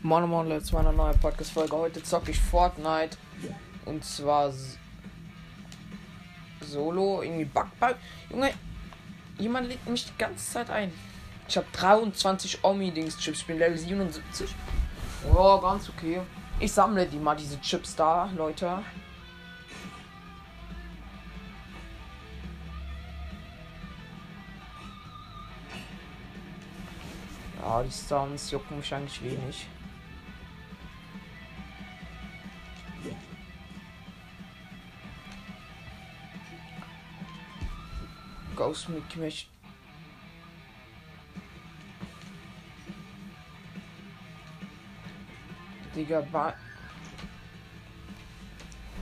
Moin Moin Leute, zu einer neuen Podcast-Folge. Heute zocke ich Fortnite. Und zwar solo, irgendwie Backball. Junge, jemand legt mich die ganze Zeit ein. Ich habe 23 Omi-Dings-Chips, ich bin Level 77. Oh, ganz okay. Ich sammle die mal, diese Chips da, Leute. Ja, die Sounds jucken mich eigentlich wenig. Mich. Digga, wa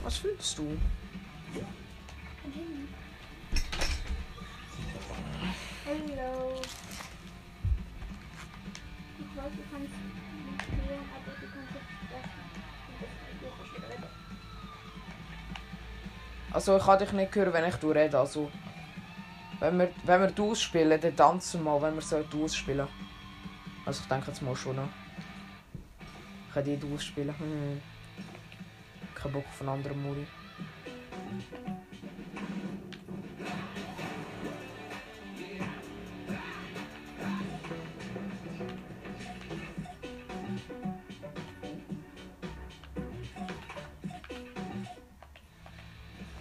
Was willst du? Hallo. Ich weiß, du kannst nicht hören, aber du kannst jetzt das Also ich kann dich nicht hören, wenn ich du rede. Also wenn wir wenn wir du spielen, dann tanzen wir mal, wenn wir so du spielen. Also ich denke jetzt mal schon. Ne? Ich kann die du spielen. Hm. Kein Bock auf einen anderen Muri.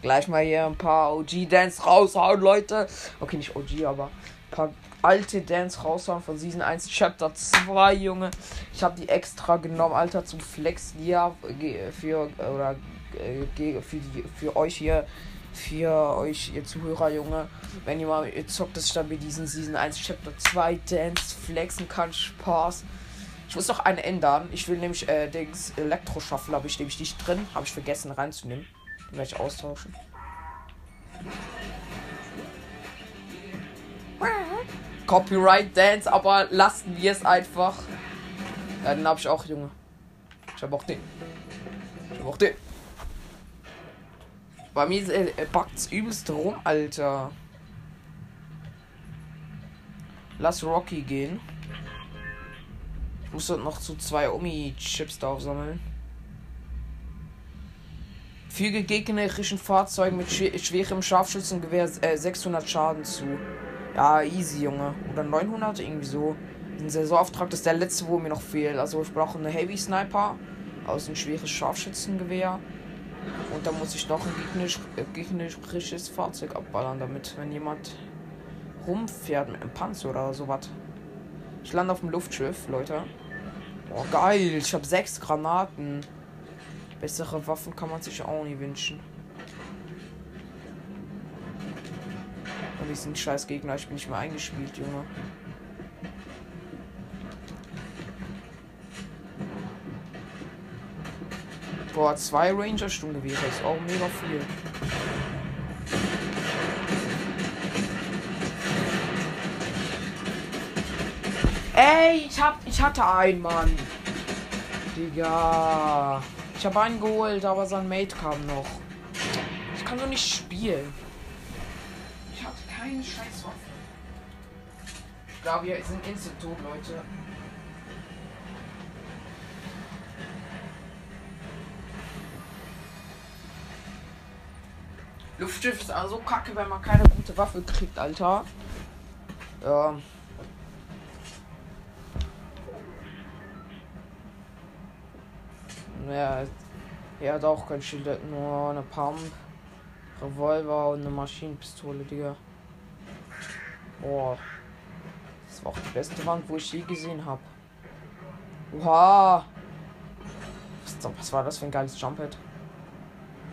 Gleich mal hier ein paar OG-Dance raushauen, Leute. Okay, nicht OG, aber ein paar alte Dance raushauen von Season 1 Chapter 2, Junge. Ich habe die extra genommen, Alter, zum Flex ja für oder äh, für, die, für euch hier für euch, ihr Zuhörer, Junge. Wenn ihr mal ihr zockt, dass ich dann mit diesen Season 1 Chapter 2 Dance flexen kann. Spaß. Ich muss noch einen ändern. Ich will nämlich äh, Dings Elektroschaffel habe ich nämlich nicht drin. Habe ich vergessen reinzunehmen. Ich austauschen. Copyright Dance, aber lassen wir es einfach. Ja, den habe ich auch, Junge. Ich habe auch den. Ich habe auch den. Bei mir äh, backt's übelst rum, Alter. Lass Rocky gehen. Ich muss dort noch zu zwei Omi-Chips da aufsammeln. Füge gegnerischen Fahrzeugen mit schwer schwerem Scharfschützengewehr äh, 600 Schaden zu. Ja, easy, Junge. Oder 900, irgendwie so. Ein Saisonauftrag, ist der letzte, wo mir noch fehlt. Also ich brauche eine Heavy Sniper aus ein schweres Scharfschützengewehr. Und dann muss ich noch ein gegnerisch, äh, gegnerisches Fahrzeug abballern, damit, wenn jemand rumfährt mit einem Panzer oder sowas. Ich lande auf dem Luftschiff, Leute. Oh, geil. Ich habe sechs Granaten. Bessere Waffen kann man sich auch nie wünschen. Und die sind scheiß Gegner. Ich bin nicht mehr eingespielt, Junge. Boah, zwei Ranger-Stunden wäre das auch mega viel. Ey, ich hab, ich hatte einen, Mann. Digga. Ich habe einen geholt, aber sein Mate kam noch. Ich kann doch nicht spielen. Ich hatte keine scheiß Waffe. Ich glaube, wir sind instant tot, Leute. Luftschiff ist also kacke, wenn man keine gute Waffe kriegt, Alter. Ja. Er hat auch kein Schild, nur eine Pump, Revolver und eine Maschinenpistole, Digga. Boah. Das war auch die beste Wand, wo ich je gesehen habe. Oha. Was, was, war das für ein geiles Jumphead?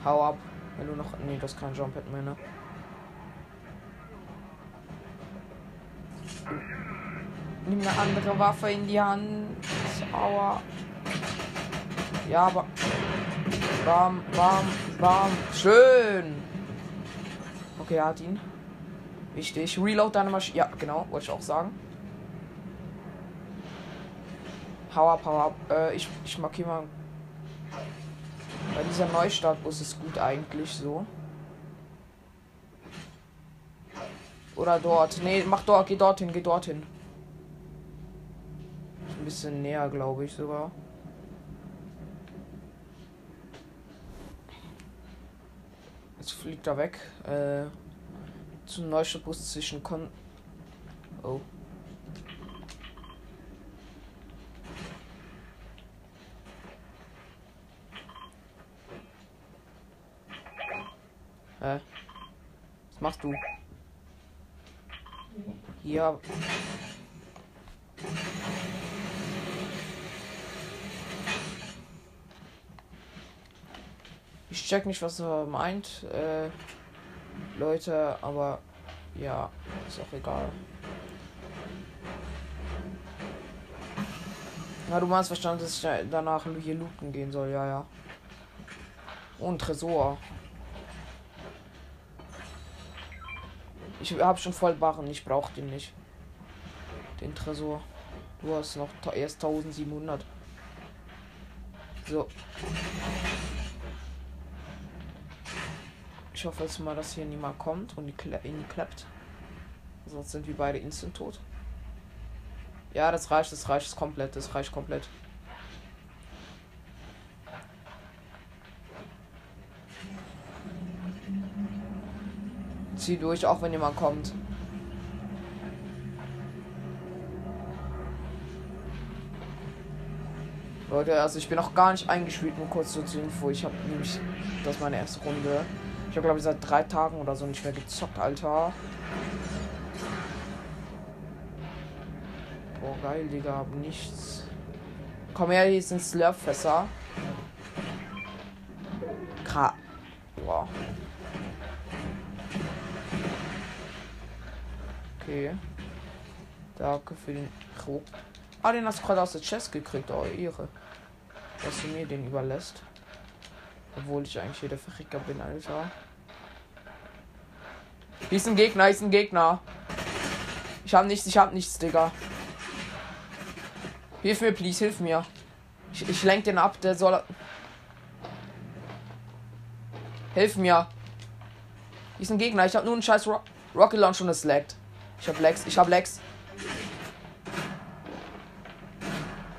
Hau ab. Wenn du noch. Nee, das ist kein Jumphead mehr, ne? Nimm eine andere Waffe in die Hand. Aua. Ja, aber. Bam, bam, bam. Schön. Okay, er hat ihn. Wichtig. Reload deine Maschine. Ja, genau, wollte ich auch sagen. Hau ab, hau ab. Äh, ich, ich markiere mal. Bei dieser Neustartbus ist gut eigentlich so. Oder dort. Nee, mach dort, geh dorthin, geh dorthin. Ein bisschen näher, glaube ich sogar. Jetzt fliegt er weg. Äh, zum Neustadtbus zwischen Kon. Oh. Hä? Was machst du? Ja. Ich check nicht, was er meint, äh, Leute, aber ja, ist auch egal. Ja, du meinst verstanden, dass ich danach hier looten gehen soll, ja, ja. Und Tresor. Ich habe schon voll Barren, ich brauche den nicht. Den Tresor. Du hast noch erst 1700. So. Ich hoffe jetzt mal, dass hier niemand kommt und in die klappt. Sonst sind wir beide instant tot. Ja, das reicht, das reicht komplett, das reicht komplett. Zieh durch, auch wenn jemand kommt. Leute, also ich bin noch gar nicht eingespielt, nur kurz so zur Info. Ich habe nämlich, das ist meine erste Runde. Ich habe glaube ich seit drei Tagen oder so nicht mehr gezockt, Alter. Boah, geil, Digga, hab nichts. Komm her, hier sind Slurpfässer. Kra. Boah. Okay. Danke für den. Ah, den hast du gerade aus der Chest gekriegt, oh, Ehre. Dass du mir den überlässt. Obwohl ich eigentlich hier der Verricker bin, Alter. Hier ist ein Gegner, hier ist ein Gegner. Ich hab nichts, ich hab nichts, Digga. Hilf mir, please, hilf mir. Ich, ich lenk den ab, der soll. Hilf mir. Hier ist ein Gegner, ich hab nur einen scheiß Ro Rocket Launch und es laggt. Ich hab Lex, ich hab Lex.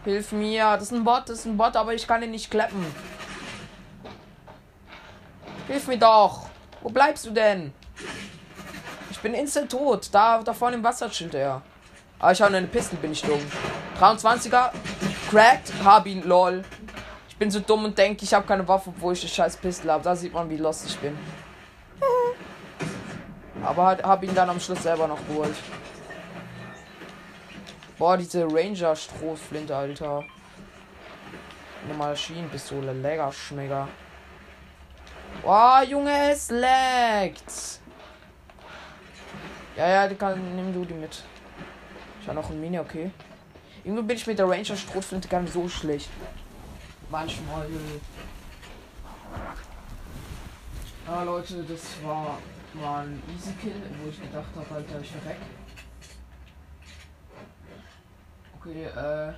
Hilf mir, das ist ein Bot, das ist ein Bot, aber ich kann ihn nicht klappen. Hilf mir doch. Wo bleibst du denn? Ich bin instant tot. Da, da vorne im Wasser chillt er. Aber ich habe eine Pistole, bin ich dumm. 23er. Cracked. Hab ihn, lol. Ich bin so dumm und denke, ich habe keine Waffe, obwohl ich eine scheiß Pistole habe. Da sieht man, wie lost ich bin. Aber hab ihn dann am Schluss selber noch geholt. Boah, diese Ranger-Strohflinte, Alter. Eine Maschinenpistole, lecker Schmecker. Boah, Junge, es laggt. Ja, ja, die kann, nimm du die mit. Ich habe noch ein Mini, okay. Irgendwie bin ich mit der Ranger Strohflinte gar nicht so schlecht. Manchmal. Ah, Leute, das war, war ein Easy Kill, wo ich gedacht habe, Alter, ich verreck. Okay, äh.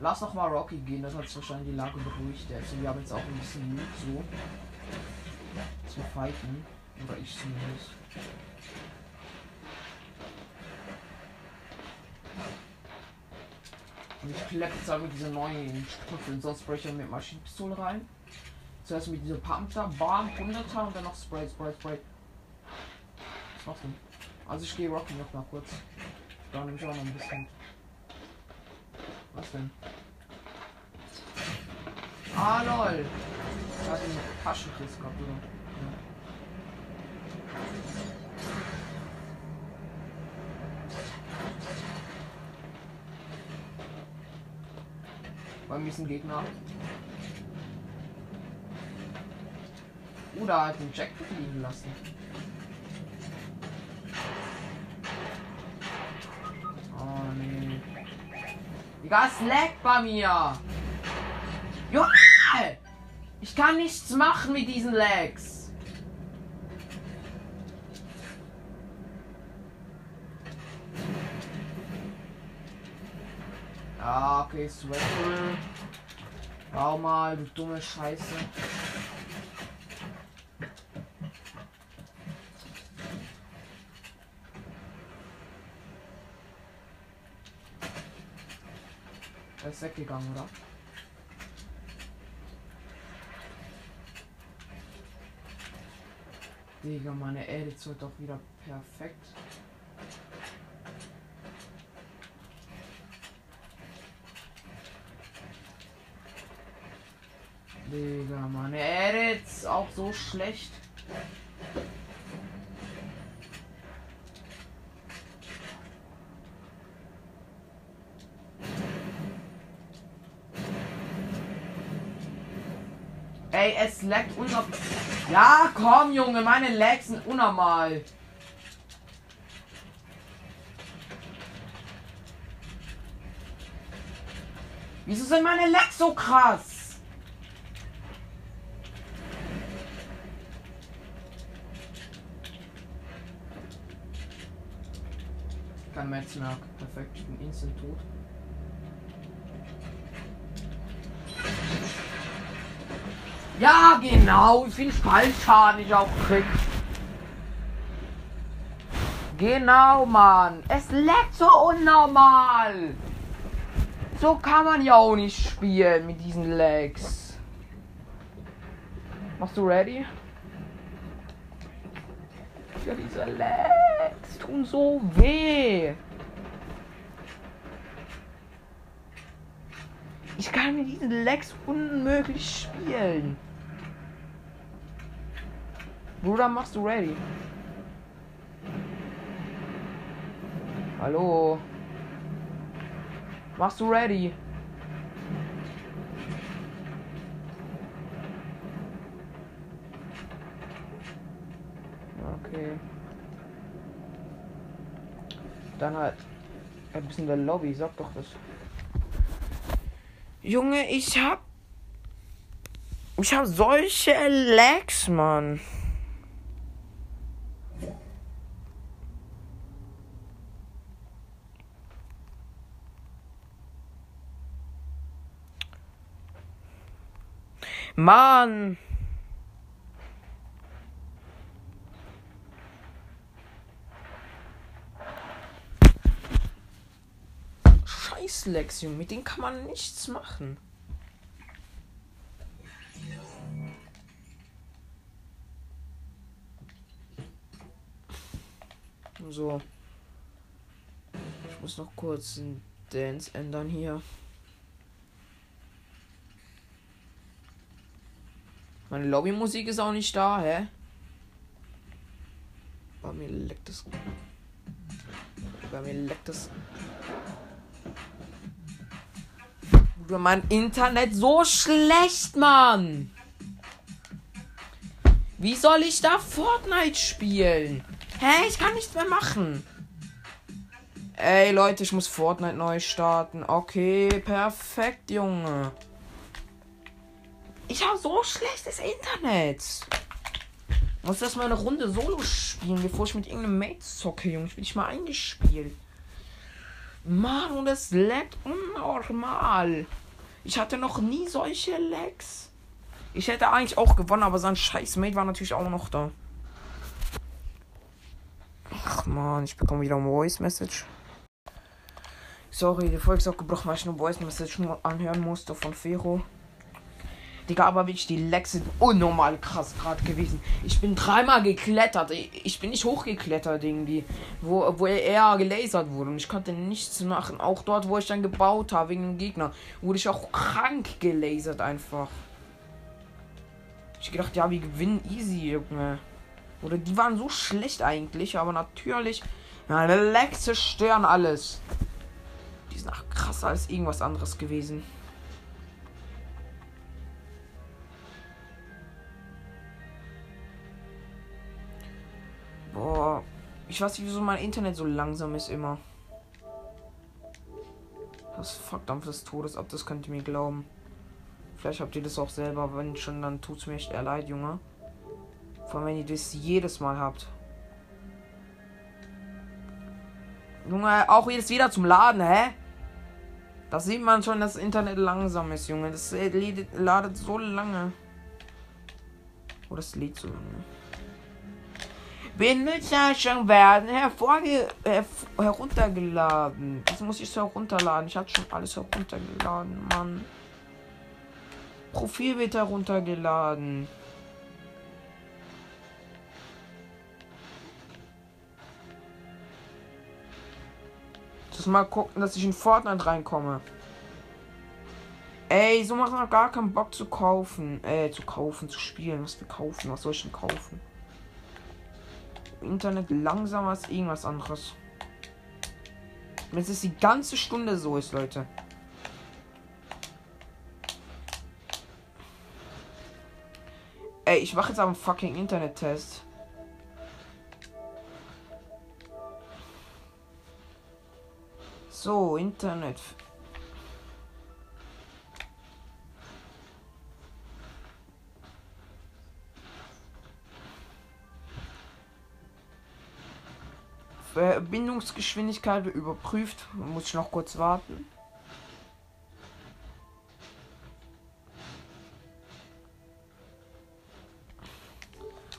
Lass noch mal Rocky gehen, das hat wahrscheinlich die Lage beruhigt. Also wir haben jetzt auch ein bisschen Mut so. Zu fighten. Oder ich zumindest. Und ich kleppe jetzt aber diese neuen Trüffel, sonst breche ich mit Maschinenpistole rein. Zuerst mit dieser Pumpter, Bam, 100er und dann noch Spray, Spray, Spray. Was machst du? Also ich gehe Rocky noch mal kurz. Da nehme ich auch noch ein bisschen. Was denn? Ah lol. Da hat den Taschenkiss? Ja. Bei mir ist ein Gegner. Oder halt den Jack liegen lassen. Oh nee. Digga, es bei mir. Junge! Ich kann nichts machen mit diesen Lags. Ja, okay, Sweater. Bau mal, du dumme Scheiße. Er ist weggegangen, oder? Digga, meine Edits wird doch wieder perfekt. Digga, meine Edits auch so schlecht. Ey, es laggt unnormal. Ja, komm, Junge, meine Lags sind unnormal. Wieso sind meine Lags so krass? Kein mehr. Perfekt, ich bin instant tot. Ja, genau. Wie viel Fallschaden ich auch krieg. Genau, Mann. Es leckt so unnormal. So kann man ja auch nicht spielen mit diesen Legs. Machst du ready? Ja, diese Legs tun so weh. Ich kann mit diesen Legs unmöglich spielen. Bruder, machst du ready? Hallo? Machst du ready? Okay. Dann halt ein bisschen der Lobby, sag doch das. Junge, ich hab. Ich hab solche Lags, Mann. Mann! Scheiß Lexion, mit denen kann man nichts machen. So. Ich muss noch kurz einen Dance ändern hier. Meine Lobbymusik ist auch nicht da, hä? Bei mir leckt es. Bei mir leckt es. Bruder, mein Internet so schlecht, Mann. Wie soll ich da Fortnite spielen? Hä, ich kann nichts mehr machen. Ey, Leute, ich muss Fortnite neu starten. Okay, perfekt, Junge. Ich habe so schlechtes Internet. Muss erstmal eine Runde Solo spielen, bevor ich mit irgendeinem Mate zocke, Junge. Ich bin nicht mal eingespielt. Mann, und es laggt unnormal. Ich hatte noch nie solche Lags. Ich hätte eigentlich auch gewonnen, aber sein scheiß Mate war natürlich auch noch da. Ach man, ich bekomme wieder ein Voice Message. Sorry, die Folge ist auch gebrochen, weil ich eine Voice Message anhören musste von Fero. Digga, aber wirklich, die Lecks sind unnormal krass gerade gewesen. Ich bin dreimal geklettert. Ich bin nicht hochgeklettert irgendwie. Wo, wo er gelasert wurde. Und ich konnte nichts machen. Auch dort, wo ich dann gebaut habe, wegen dem Gegner, wurde ich auch krank gelasert einfach. Ich gedacht, ja, wir gewinnen easy, Junge. Oder die waren so schlecht eigentlich, aber natürlich. Meine Lecks zerstören alles. Die sind auch krasser als irgendwas anderes gewesen. Boah. Ich weiß nicht, wieso mein Internet so langsam ist immer. Das Fuckdampf des Todes ab, das könnt ihr mir glauben. Vielleicht habt ihr das auch selber, wenn schon, dann tut's mir echt leid, Junge. Vor allem, wenn ihr das jedes Mal habt. Junge, auch jetzt wieder zum Laden, hä? Da sieht man schon, dass das Internet langsam ist, Junge. Das ladet so lange. Oh, das lädt so lange. Bilddateien werden hervorge her heruntergeladen. Das muss ich so herunterladen. Ich hatte schon alles heruntergeladen, Mann. Profil wird heruntergeladen. Das mal gucken, dass ich in Fortnite reinkomme. Ey, so macht man gar keinen Bock zu kaufen. Äh, zu kaufen, zu spielen. Was wir kaufen, was soll ich denn kaufen? Internet langsamer als irgendwas anderes. Wenn es die ganze Stunde so ist, Leute. Ey, ich mache jetzt aber einen fucking Internet-Test. So, Internet. Verbindungsgeschwindigkeit wird überprüft. Muss ich noch kurz warten.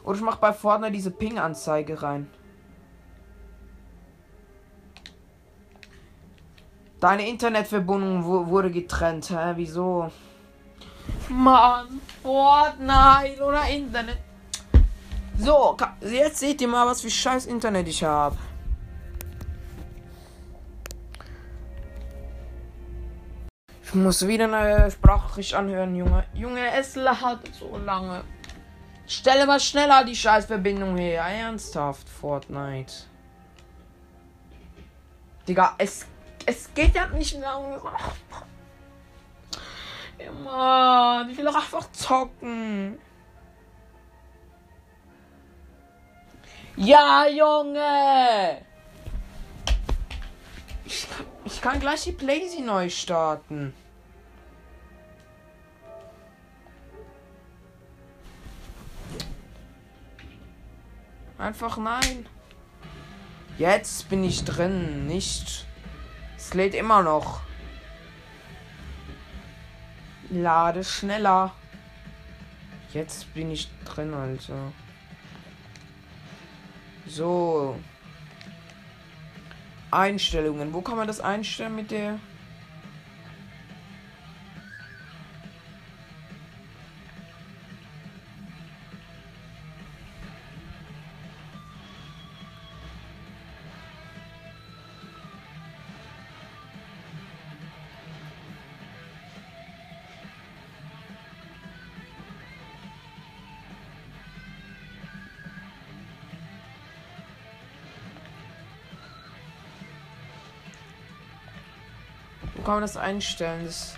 Oder ich mache bei Fortnite diese Ping-Anzeige rein. Deine Internetverbindung wurde getrennt. Hä? Wieso? Mann, Fortnite oder Internet. So, jetzt seht ihr mal, was für scheiß Internet ich habe. Ich muss wieder eine Sprachricht anhören, Junge. Junge, es hat so lange. Stelle mal schneller die Scheißverbindung her. Ernsthaft, Fortnite. Digga, es, es geht ja nicht mehr. Immer. Ich will doch einfach zocken. Ja, Junge! Ich kann, ich kann gleich die Blazy neu starten. Einfach nein. Jetzt bin ich drin, nicht. Es lädt immer noch. Lade schneller. Jetzt bin ich drin, Alter. So. Einstellungen. Wo kann man das einstellen mit der... kann man das einstellen? Das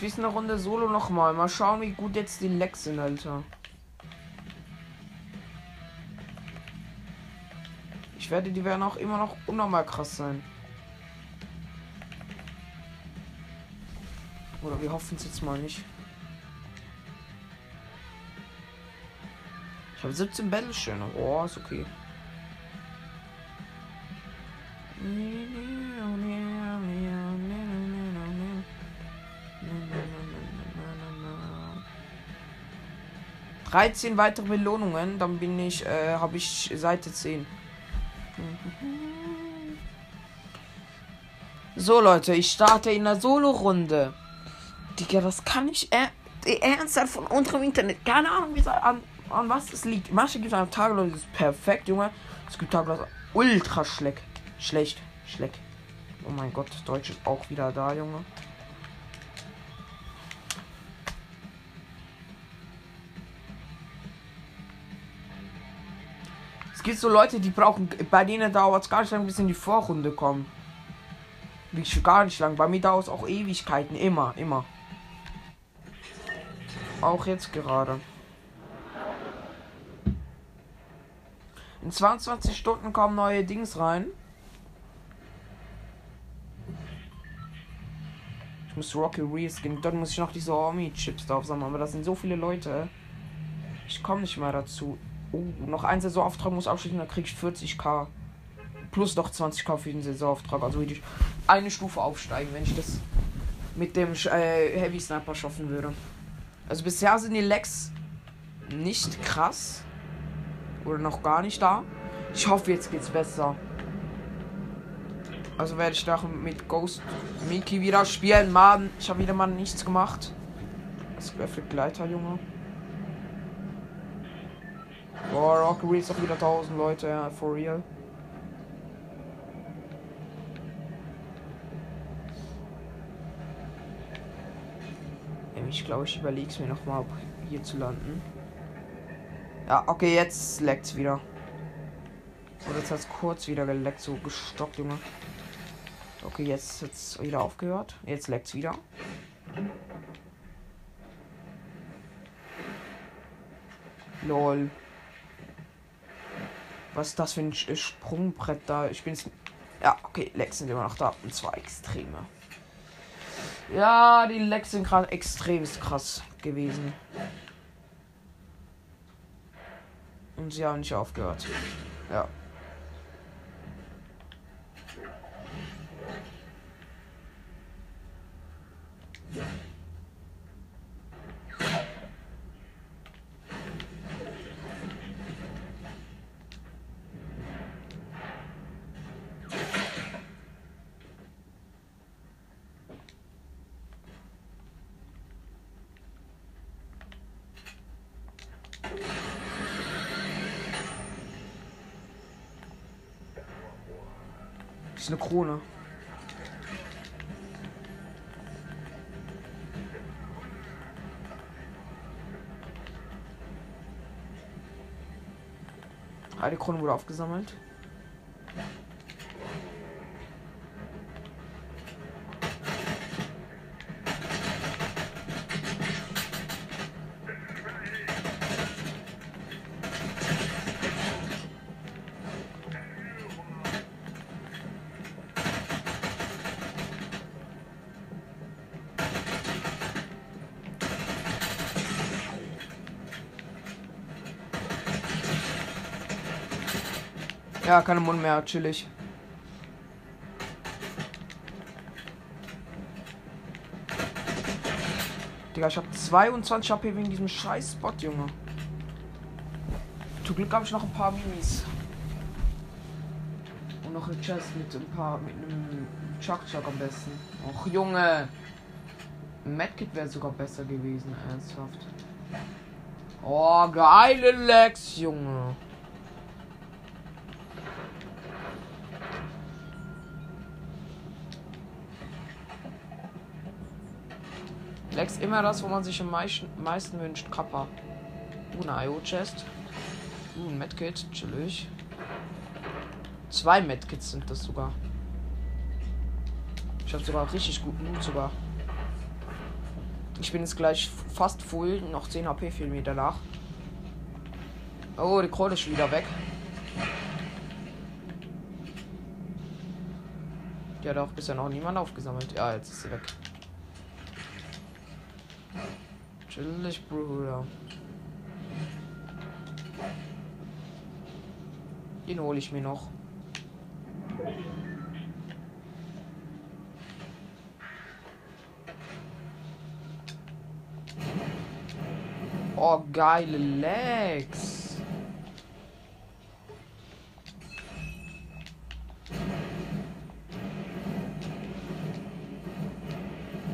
Ich spiele eine Runde Solo nochmal. Mal schauen, wie gut jetzt die Lecks sind, Alter. Ich werde, die werden auch immer noch unnormal krass sein. Oder wir hoffen es jetzt mal nicht. Ich habe 17 Battlesterne. Oh, ist okay. 13 weitere Belohnungen, dann bin ich, äh, habe ich Seite 10. So Leute, ich starte in der Solo-Runde. Digga, das kann ich er ernsthaft von unserem Internet. Keine Ahnung, wie an, an was es liegt. Manche gibt es am Tag, Leute, das ist perfekt, Junge. Es gibt Tage, ultra schlecht. Schlecht. Schlecht. Oh mein Gott, Deutsch ist auch wieder da, Junge. Gibt so Leute, die brauchen, bei denen dauert es gar nicht lang, bis in die Vorrunde kommen. Wirklich gar nicht lang. Bei mir dauert es auch Ewigkeiten. Immer, immer. Auch jetzt gerade. In 22 Stunden kommen neue Dings rein. Ich muss Rocky reskin. Dann muss ich noch diese Army-Chips drauf sammeln. Aber das sind so viele Leute. Ich komme nicht mal dazu. Oh, noch ein Saisonauftrag muss abschließen, dann krieg ich 40k. Plus noch 20k für den Saisonauftrag. Also würde ich eine Stufe aufsteigen, wenn ich das mit dem äh, Heavy Sniper schaffen würde. Also bisher sind die Legs nicht krass. Oder noch gar nicht da. Ich hoffe, jetzt geht's besser. Also werde ich da mit Ghost Mickey wieder spielen. Mann, ich habe wieder mal nichts gemacht. Das wäre für Gleiter, Junge. Boah, Rocky ist auch wieder 1000 Leute, ja, for real. Ich glaube, ich überlege es mir noch mal, hier zu landen. Ja, okay, jetzt leckt's wieder. Oder jetzt hat es kurz wieder geleckt, so gestoppt, Junge. Okay, jetzt hat es wieder aufgehört. Jetzt leckt's wieder. Lol. Was ist das für ein Sprungbrett da? Ich bin jetzt. Ja, okay, Lecks sind immer noch da. Und zwar extreme. Ja, die Lecks sind gerade extrem krass gewesen. Und sie haben nicht aufgehört. Ja. Eine Krone. Eine Krone wurde aufgesammelt. Ja, keine Mund mehr, chillig. Digga, ich hab 22 HP wegen diesem scheiß Spot, Junge. Zum Glück habe ich noch ein paar Minis. Und noch ein Chest mit ein paar, mit einem Chuck Chuck am besten. Och, Junge. Medkit wäre sogar besser gewesen, ernsthaft. Oh, geile Lex, Junge. Lex immer das, wo man sich am meisten, meisten wünscht. Kappa. Uh, eine IO-Chest. Uh, ein Medkit. Chillig. Zwei Medkits sind das sogar. Ich habe sogar richtig guten Mut sogar. Ich bin jetzt gleich fast full. Noch 10 HP fehlen mir danach. Oh, die Krone ist wieder weg. Die hat auch bisher noch niemand aufgesammelt. Ja, jetzt ist sie weg. Chillig, Bruder. Den hole ich mir noch. Oh, geile Legs.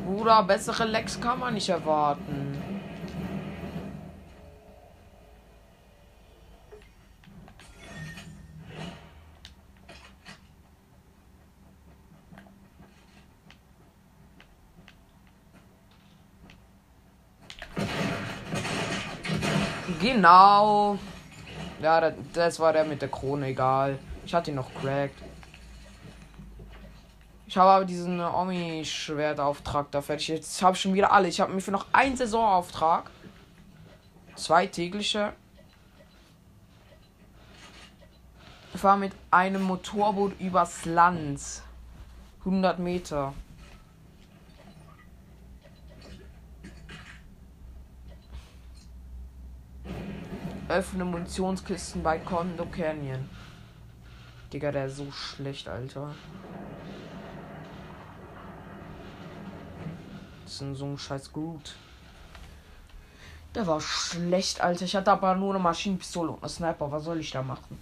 Bruder, bessere Legs kann man nicht erwarten. Genau. Ja, das, war der mit der Krone, egal. Ich hatte ihn noch cracked. Ich habe aber diesen Omi-Schwertauftrag da fertig. Jetzt habe ich schon wieder alle. Ich habe mir für noch einen Saisonauftrag. Zwei tägliche. Ich fahre mit einem Motorboot übers Land. 100 Meter. Öffne Munitionskisten bei Kondo Canyon. Digga, der ist so schlecht, Alter. Das ist so ein scheiß Groot. Der war schlecht, Alter. Ich hatte aber nur eine Maschinenpistole und eine Sniper. Was soll ich da machen?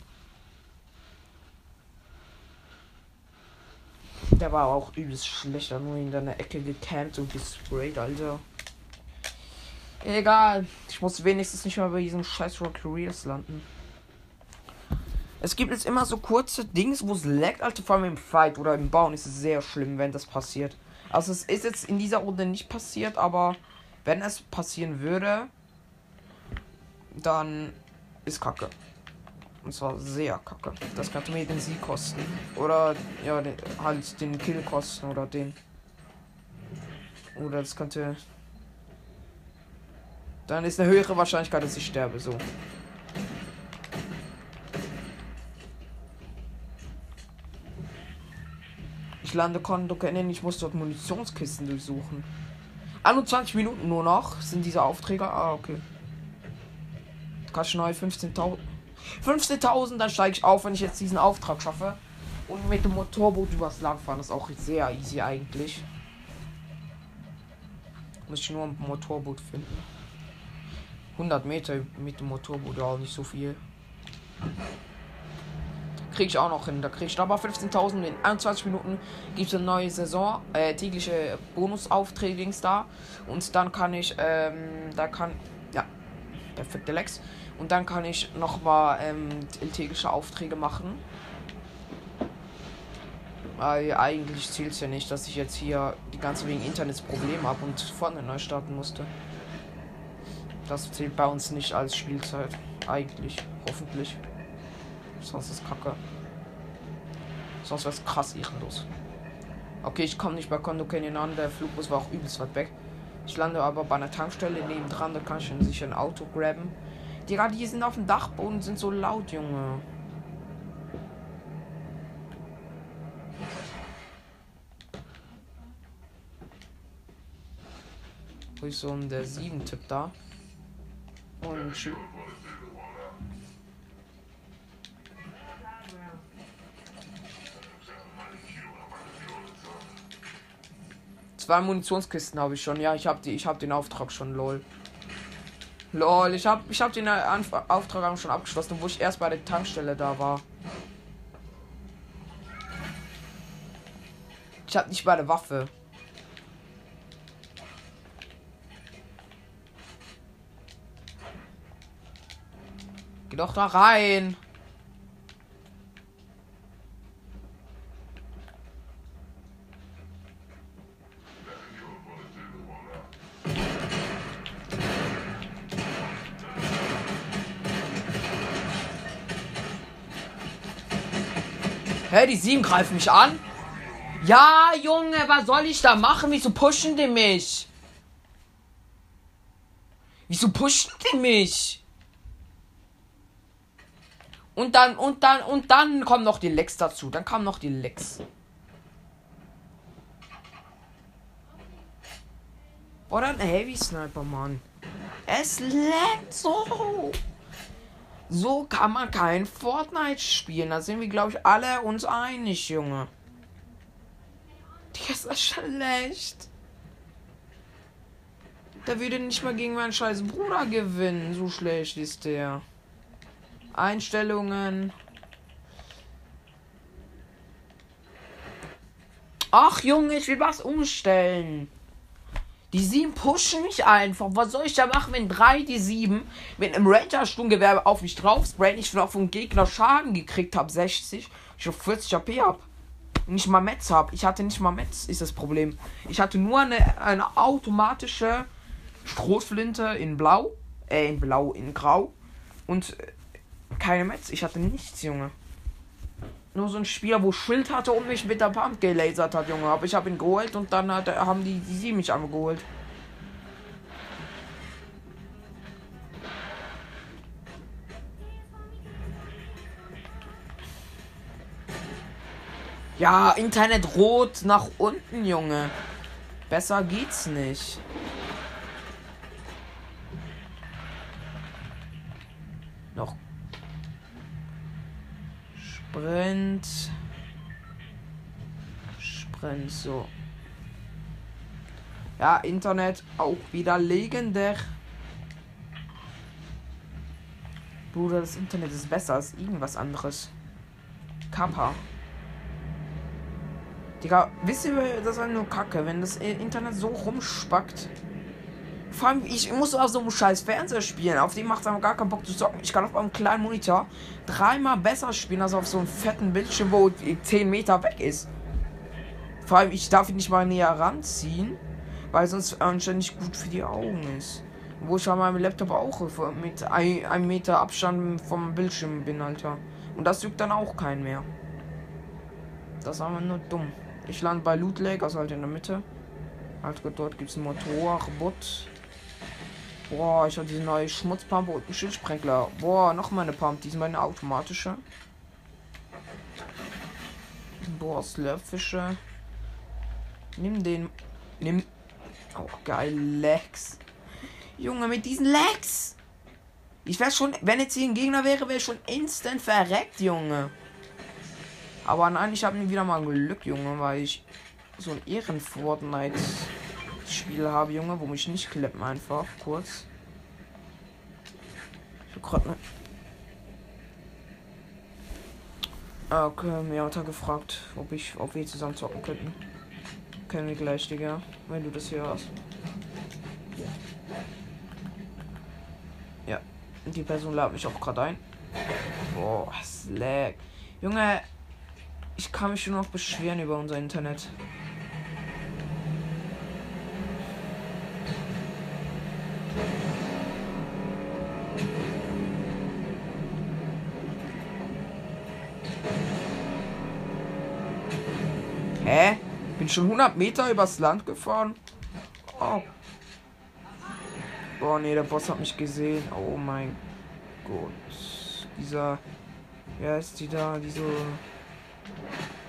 Der war auch übelst schlecht. Er Nur in der Ecke gecampt und gesprayt, Alter. Egal. Ich muss wenigstens nicht mehr bei diesem scheiß Rock Careers landen. Es gibt jetzt immer so kurze Dings, wo es laggt, Alter. Vor allem im Fight oder im Bauen ist es sehr schlimm, wenn das passiert. Also es ist jetzt in dieser Runde nicht passiert, aber wenn es passieren würde, dann ist Kacke. Und zwar sehr kacke. Das könnte mir den Sieg kosten. Oder ja, den, halt den Kill kosten oder den. Oder das könnte. Dann ist eine höhere Wahrscheinlichkeit, dass ich sterbe. So. Ich lande Kondo kennen, ich muss dort Munitionskisten durchsuchen. 21 Minuten nur noch sind diese Aufträge. Ah, okay. Kannst neu 15.000. 15.000, dann steige ich auf, wenn ich jetzt diesen Auftrag schaffe. Und mit dem Motorboot übers Land fahren, ist auch sehr easy eigentlich. Muss ich nur ein Motorboot finden. 100 Meter mit dem Motorboot, ja, nicht so viel. Kriege ich auch noch hin. Da kriege ich aber 15.000 in 21 Minuten. Gibt es eine neue Saison, äh, tägliche Bonusaufträge da. Und dann kann ich, ähm, da kann, ja, perfekte Lex. Und dann kann ich nochmal ähm, tägliche Aufträge machen. Weil eigentlich zählt es ja nicht, dass ich jetzt hier die ganze wegen Internets Probleme habe und vorne neu starten musste. Das zählt bei uns nicht als Spielzeit. Eigentlich. Hoffentlich. Sonst ist Kacke. Sonst wäre es krass ehrenlos. Okay, ich komme nicht bei Kondo Canyon an. Der Flugbus war auch übelst weit weg. Ich lande aber bei einer Tankstelle nebendran. Da kann ich dann sicher ein Auto graben. Die sind auf dem Dachboden sind so laut, Junge. Wo ist so ein der 7-Tipp da? Und tschüss. Zwei Munitionskisten habe ich schon. Ja, ich habe die, ich habe den Auftrag schon, lol. Lol, ich habe ich hab den Anf Auftrag schon abgeschlossen, wo ich erst bei der Tankstelle da war. Ich habe nicht bei der Waffe. Geh doch da rein. Hä, die sieben greifen mich an? Ja, Junge, was soll ich da machen? Wieso pushen die mich? Wieso pushen die mich? Und dann, und dann, und dann kommen noch die Lecks dazu. Dann kam noch die Lecks. Oder ein Heavy Sniper, Mann. Es leckt so. So kann man kein Fortnite spielen. Da sind wir, glaube ich, alle uns einig, Junge. Die ist schlecht. Der würde nicht mal gegen meinen scheiß Bruder gewinnen. So schlecht ist der. Einstellungen. Ach Junge, ich will was umstellen. Die sieben pushen mich einfach. Was soll ich da machen, wenn drei die sieben mit einem Ranger-Sturmgewehr auf mich drauf sprayen, ich schon vom Gegner Schaden gekriegt habe, 60, ich auf 40 AP hab. Nicht mal Metz hab. Ich hatte nicht mal Metz, ist das Problem. Ich hatte nur eine, eine automatische Strohflinte in Blau, äh, in Blau, in Grau und äh, keine Metz. Ich hatte nichts, Junge. Nur so ein Spieler, wo Schild hatte und mich mit der Pump gelasert hat, Junge. Aber ich habe ihn geholt und dann hat, haben die, die sie mich angeholt. Ja, Internet rot nach unten, Junge. Besser geht's nicht. Sprint. Sprint, so. Ja, Internet auch wieder legendär. Bruder, das Internet ist besser als irgendwas anderes. Kappa. Digga, wisst ihr, das ist nur Kacke, wenn das Internet so rumspackt. Vor allem, ich muss auf so einem scheiß Fernseher spielen. Auf dem macht es gar keinen Bock zu zocken. Ich kann auf einem kleinen Monitor dreimal besser spielen als auf so einem fetten Bildschirm, wo 10 Meter weg ist. Vor allem, ich darf ihn nicht mal näher ranziehen, weil sonst anscheinend gut für die Augen ist. Wo ich an meinem Laptop auch mit einem Meter Abstand vom Bildschirm bin, Alter. Und das juckt dann auch keinen mehr. Das ist aber nur dumm. Ich lande bei Loot Lake, also halt in der Mitte. Halt, dort gibt es ein Motorbot. Boah, ich habe diese neue Schmutzpumpe und einen Schildsprenkler. Boah, noch mal eine Pump. Die sind meine automatische. Boah, Slurpfische. Nimm den. Nimm. Oh, geil. Legs. Junge, mit diesen Legs. Ich wäre schon, wenn jetzt hier ein Gegner wäre, wäre schon instant verreckt, Junge. Aber nein, ich habe nie wieder mal Glück, Junge, weil ich so ein Ehren-Fortnite-Spiel habe, Junge, wo mich nicht klippen einfach. Kurz. Ich hab grad ne. Okay, mir hat er gefragt, ob ich, ob wir zusammen zocken könnten. Können wir gleich, Digga, wenn du das hier hast. Ja, die Person ladet mich auch gerade ein. Boah, Slack. Junge, ich kann mich schon noch beschweren über unser Internet. Bin schon 100 Meter übers Land gefahren. Oh. Oh nee, der Boss hat mich gesehen. Oh mein Gott. Dieser. Wer ist die da? Diese.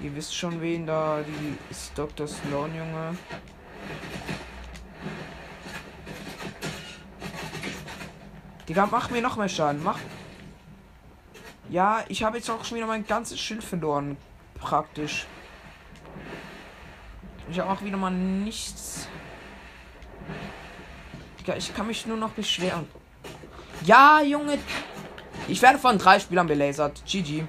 Ihr wisst schon wen da. Die ist Dr. Sloan, Junge. Digga, mach mir noch mehr Schaden. Mach. Ja, ich habe jetzt auch schon wieder mein ganzes Schild verloren. Praktisch. Ich habe auch wieder mal nichts. Ich kann mich nur noch beschweren. Ja, Junge. Ich werde von drei Spielern belasert. GG.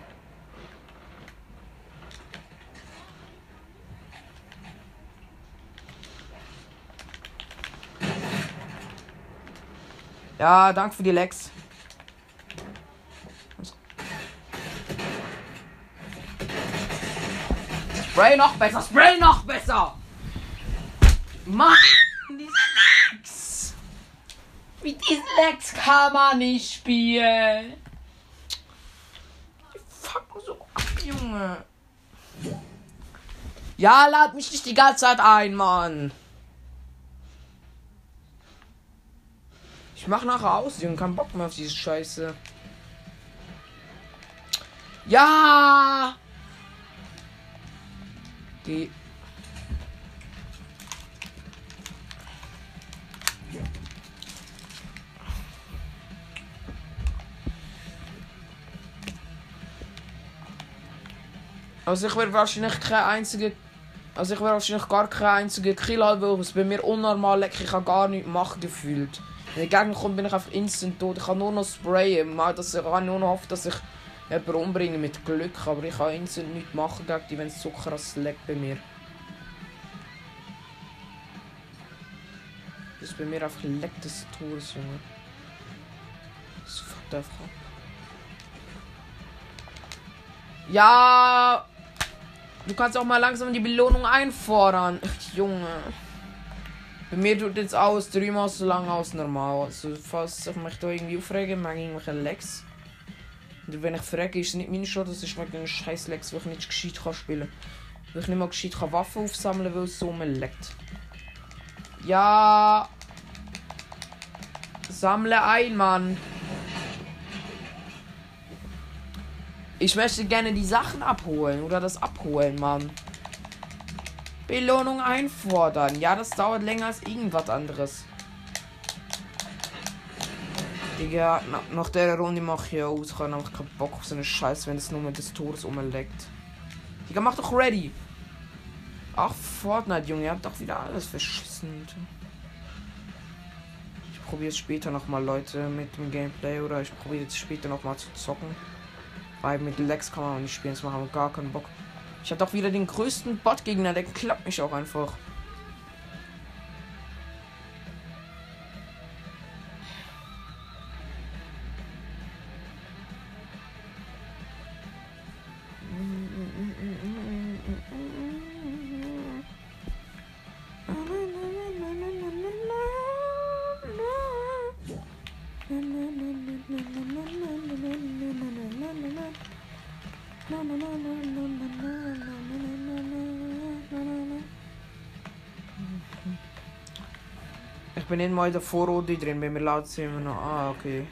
Ja, danke für die Lex. Spray noch besser, Spray noch besser. Mann, diese Lex. Mit diesen Lex kann man nicht spielen. Die fucken so ab, Junge. Ja, lad mich nicht die ganze Zeit ein, Mann. Ich mach nachher aus, Junge. Kein Bock mehr auf diese Scheiße. Ja! Die. Also ich werde wahrscheinlich kein einziger. Also ich werde wahrscheinlich gar kein einziger Kill haben, weil es bei mir unnormal lecker. Ich habe gar nichts machen gefühlt. Wenn der Gegner kommt, bin ich einfach instant tot. Ich kann nur noch sprayen. Mal, dass ich kann nur noch hoffen, dass ich jemanden umbringe mit Glück. Aber ich kann instant nichts machen gegen die, wenn es so krass leckt bei mir. Das ist bei mir einfach leckt des Todes, Junge. Das fuckt einfach ab. Ja! Du kannst auch mal langsam die Belohnung einfordern. Ach, Junge. Bei mir tut jetzt alles dreimal so lang als normal. Also, falls ich mich da irgendwie aufrege, mag ich irgendwelche Lex. Und wenn ich frage, ist es nicht meine Schuld, das ist wegen einem scheiß Lex, wo ich nicht gescheit kann spielen kann. Weil ich nicht mal gescheit kann Waffen aufsammeln kann, weil es so leckt. Ja. Sammle ein, Mann. Ich möchte gerne die Sachen abholen oder das abholen, Mann. Belohnung einfordern. Ja, das dauert länger als irgendwas anderes. Digga, na, nach der Runde mache ich ja aus. Ich habe keinen Bock auf so eine Scheiße, wenn es nur mit des Tores umlegt. Digga, mach doch ready. Ach, Fortnite, Junge, ihr habt doch wieder alles verschissen. Ich probiere es später nochmal, Leute, mit dem Gameplay oder ich probiere jetzt später nochmal zu zocken. Weil mit Lex kann man auch nicht spielen, das machen wir gar keinen Bock. Ich habe doch wieder den größten Bot-Gegner, der klappt mich auch einfach. Bin in mal der Vorrunde drin, wenn wir laut sind. Ah, okay.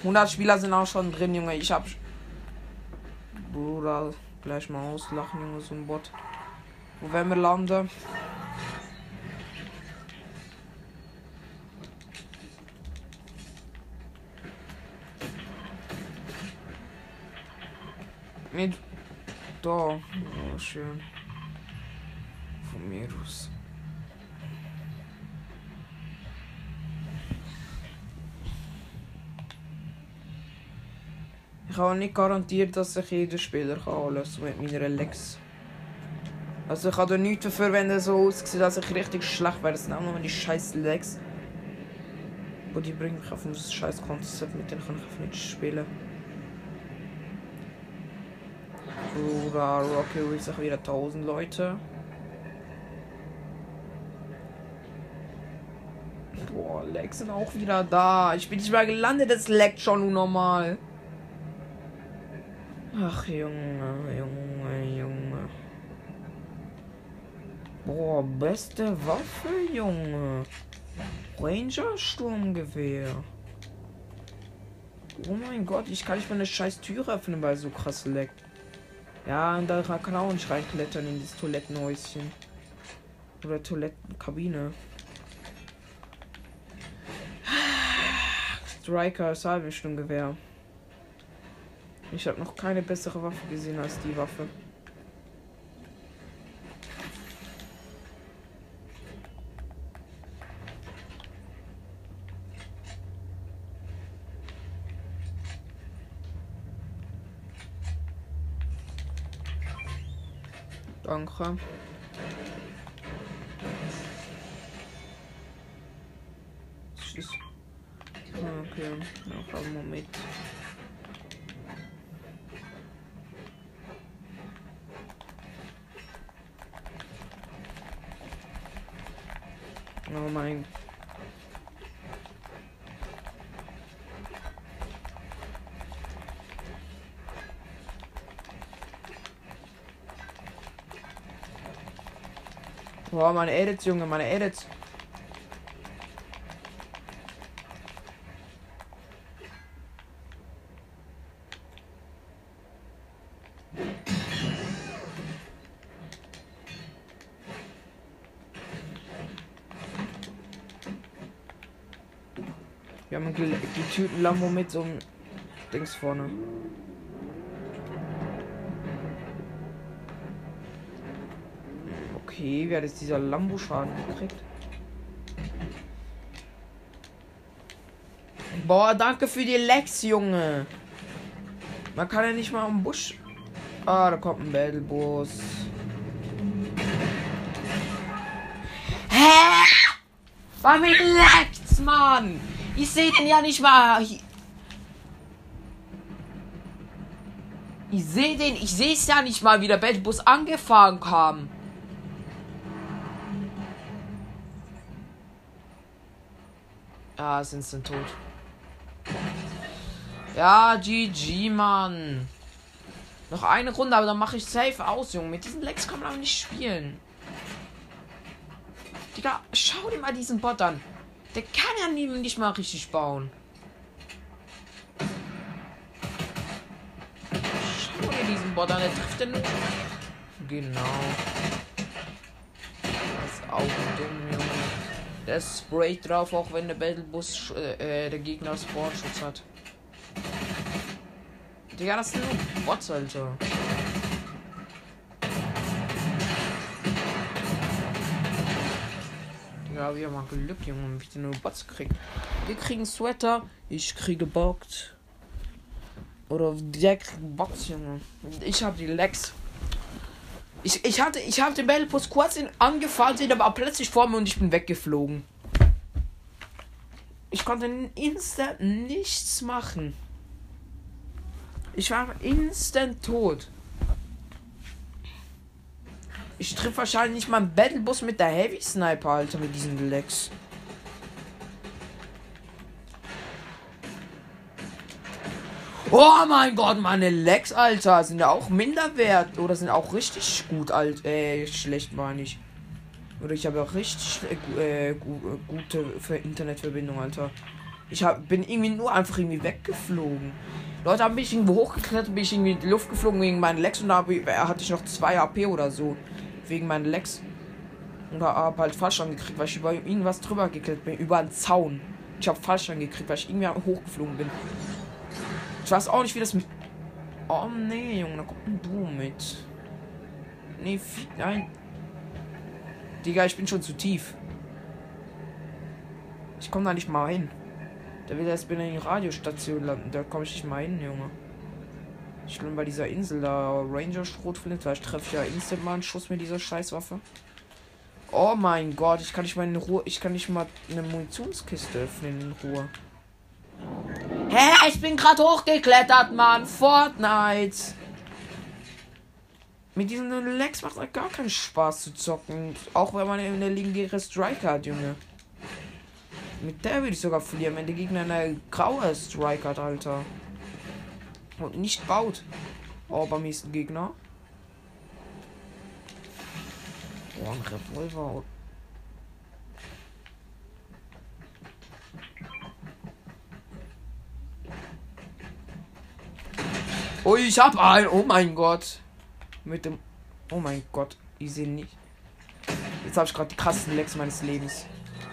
100 Spieler sind auch schon drin, Junge. Ich hab. Bruder, gleich mal auslachen, Junge, so ein Bot. Wo werden wir landen? Mit. Da. Oh, schön. Von mir aus. Ich habe nicht garantiert, dass sich jeder Spieler kann anlösen mit meiner Lex. Also ich habe da nichts dafür, wenn er so aussieht, dass ich richtig schlecht wäre. Das sind auch nur die scheiß Legs. Aber die bringen mich auf ein scheiß Konzept, mit denen kann ich einfach nicht spielen. Bruder, Rocky will sich wieder 1000 Leute. Boah, Legs sind auch wieder da. Ich bin nicht mal gelandet, es leckt schon normal. Ach, Junge, Junge, Junge. Boah, beste Waffe, Junge. Ranger Sturmgewehr. Oh mein Gott, ich kann nicht mal eine scheiß Tür öffnen, weil so krass leckt. Ja, und da kann auch nicht reinklettern in das Toilettenhäuschen. Oder Toilettenkabine. Striker Salvesturmgewehr. Ich habe noch keine bessere Waffe gesehen als die Waffe. Danke. Tschüss. Okay, noch einen Moment. Mein. Boah, meine Edits, Junge, meine Edits. Gel- getüten Lambo mit so einem Dings vorne. Okay, wer hat jetzt dieser Lambo Schaden gekriegt? Boah, danke für die Lex, Junge. Man kann ja nicht mal am Busch. Ah, da kommt ein Battlebus. Hä? War mir leckt's, Mann! Ich sehe den ja nicht mal. Ich sehe den, ich sehe es ja nicht mal, wie der Battlebus angefahren kam. Ja, sind sind tot. Ja, GG, Mann. Noch eine Runde, aber dann mache ich safe aus, Junge. Mit diesen Lex kann man aber nicht spielen. Digga, schau dir mal diesen Bot an. Der kann ja nie- nicht mal richtig bauen. Schau dir diesen Bot an, der trifft den. Genau. Das ist auch dumm, Junge. Der sprayt drauf, auch wenn der Battlebus äh, äh, der Gegner Spawnschutz hat. Digga, das sind nur Bots, Alter. Digga, wir haben mal Glück, Junge, wie ich nur Bots krieg. Wir kriegen Sweater, ich kriege Box. Oder der kriegt Box, Junge. Ich hab die Lex. Ich, ich hatte, ich habe den Battlebus kurz in, angefahren sehen, aber plötzlich vor mir und ich bin weggeflogen. Ich konnte instant nichts machen. Ich war instant tot. Ich triff wahrscheinlich nicht mal einen Battlebus mit der Heavy Sniper, Alter, mit diesen Legs. Oh mein Gott, meine Legs, Alter, sind ja auch minderwert oder sind auch richtig gut, alt, äh, schlecht meine ich. Oder ich habe auch richtig schle- gu- äh, äh, gute Ver Internetverbindung, Alter. Ich hab, bin irgendwie nur einfach irgendwie weggeflogen. Leute haben mich irgendwo hochgeklettert, bin ich irgendwie in die Luft geflogen wegen meinen Legs und da hab äh, hatte ich noch 2 AP oder so. Wegen meinen Legs. Oder hab halt falsch angekriegt, weil ich über irgendwas drüber geklettert bin, über einen Zaun. Ich habe falsch angekriegt, weil ich irgendwie hochgeflogen bin. Ich weiß auch nicht, wie das mit. Oh nee, Junge, da kommt ein Du mit. Nee, nein. Digga, ich bin schon zu tief. Ich komme da nicht mal hin. Der will erst bei der Radiostation landen. Da komme ich nicht mal hin, Junge. Ich bin bei dieser Insel da, Ranger Schrotflinte, weil ich treffe ja instant mal einen Schuss mit dieser Scheißwaffe. Oh mein Gott, ich kann nicht mal in Ruhe, ich kann nicht mal eine Munitionskiste öffnen in Ruhe. Hä, ich bin gerade hochgeklettert, Mann. Fortnite. Mit diesen Legs macht halt gar keinen Spaß zu zocken. Auch wenn man eine legendäre Striker hat, Junge. Mit der würde ich sogar verlieren, wenn der Gegner eine graue Striker hat, Alter. Und nicht baut. Oh, beim nächsten Gegner. Oh, ein Revolver. Oh, ich hab ein. Oh mein Gott. Mit dem. Oh mein Gott. Ich sehe nicht. Jetzt habe ich gerade die krassesten Lecks meines Lebens.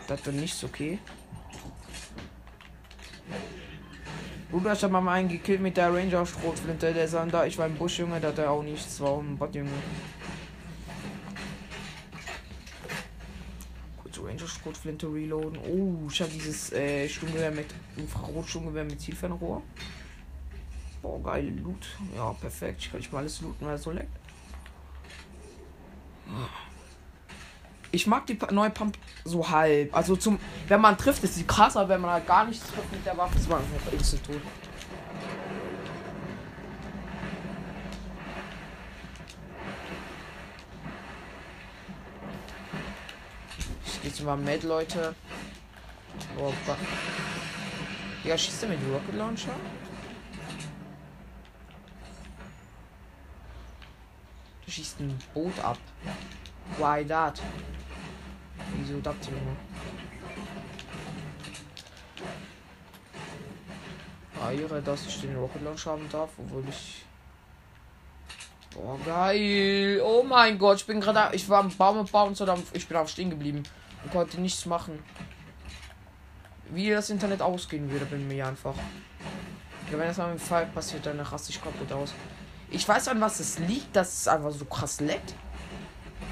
Das wird nicht okay. Bruder, ich hab mal einen gekillt mit der Ranger Schrotflinte. Der sah da, ich war im Busch, Junge, der hat er auch nichts. War auch ein Bot, Junge. Kurz Ranger Schrotflinte reloaden. Oh, ich hab dieses äh, Sturmgewehr mit Infrarot-Sturmgewehr mit Zielfernrohr. Boah, geil, Loot. Ja, perfekt. Ich kann nicht mal alles looten, weil es so leckt. Ich mag die neue Pump so halb. Also zum, wenn man trifft, ist sie krasser. Wenn man halt gar nichts trifft mit der Waffe, ist man einfach instant tot. Ich gehe jetzt mal mit, Leute. Oh, Gott. Ja, schießt er mit Rocket Launcher? Du schießt ein Boot ab. Why that? Wieso das, Junge? Ah, ihre, dass ich den Rocket Launcher haben darf, obwohl ich. Boah, geil. Oh mein Gott, ich bin gerade. Ich war am Baum bauen, sondern ich bin auch stehen geblieben und konnte nichts machen. Wie das Internet ausgehen würde, bin mir einfach. Wenn das mal im Fall passiert, dann raste ich komplett aus. Ich weiß an was es liegt, dass es einfach so krass leckt.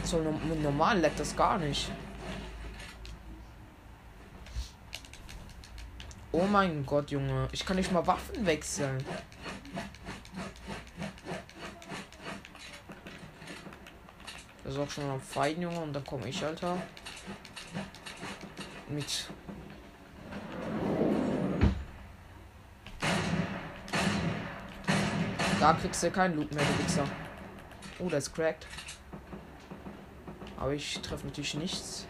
So normal leckt das gar nicht. Oh mein Gott, Junge. Ich kann nicht mal Waffen wechseln. Das ist auch schon am Fein, Junge. Und dann komme ich, Alter. Mit. Da kriegst du keinen Loot mehr, du Wichser. Oh, das ist cracked. Aber ich treffe natürlich nichts.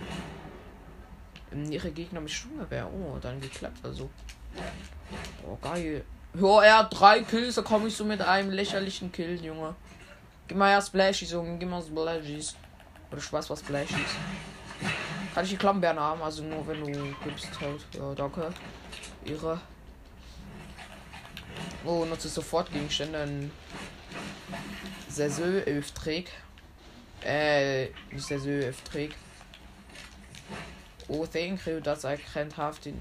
Ähm, Ihre Gegner mit Sturmgewehr. Oh, dann geklappt also. Oh, geil. Ja, er hat drei Kills, da komme ich so mit einem lächerlichen Kill, Junge. Gib mal ja Splashies, Junge, gib mal Splashies. Oder weiß, was Splashies. Kann ich die Klammbeeren haben, also nur wenn du gibst halt. Ja, danke. Ihre. Oh, nutze sofort Gegenstände in Saison 11 Träg. Äh, nicht Saison 11 Träg. Oh, thank you, dass I can't have den.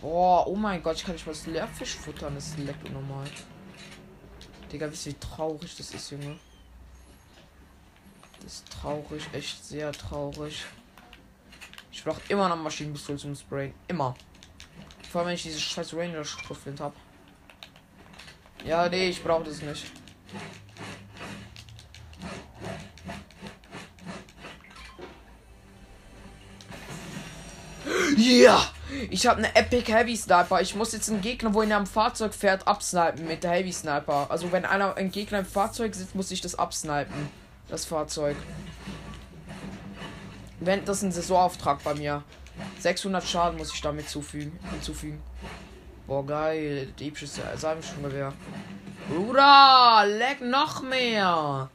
Boah, oh mein Gott, ich kann nicht mal das Leerfisch futtern. Das ist lecker normal. Digga, wisst ihr, wie traurig das ist, Junge? Das ist traurig, echt sehr traurig. Ich brauche immer noch Maschinenpistole zum Sprayen. Immer. Vor allem, wenn ich diese scheiß Ranger Schriftlint habe. Ja, nee, ich brauche das nicht. Ja! Ich habe eine Epic Heavy Sniper. Ich muss jetzt einen Gegner, wo er am Fahrzeug fährt, absnipen mit der Heavy Sniper. Also wenn einer ein Gegner im Fahrzeug sitzt, muss ich das absnipen. Das Fahrzeug. Wenn das ist ein Saisonauftrag bei mir. 600 Schaden muss ich damit zufügen, hinzufügen. Boah, geil. Diebsches Salmschongewehr. Bruder, leck noch mehr.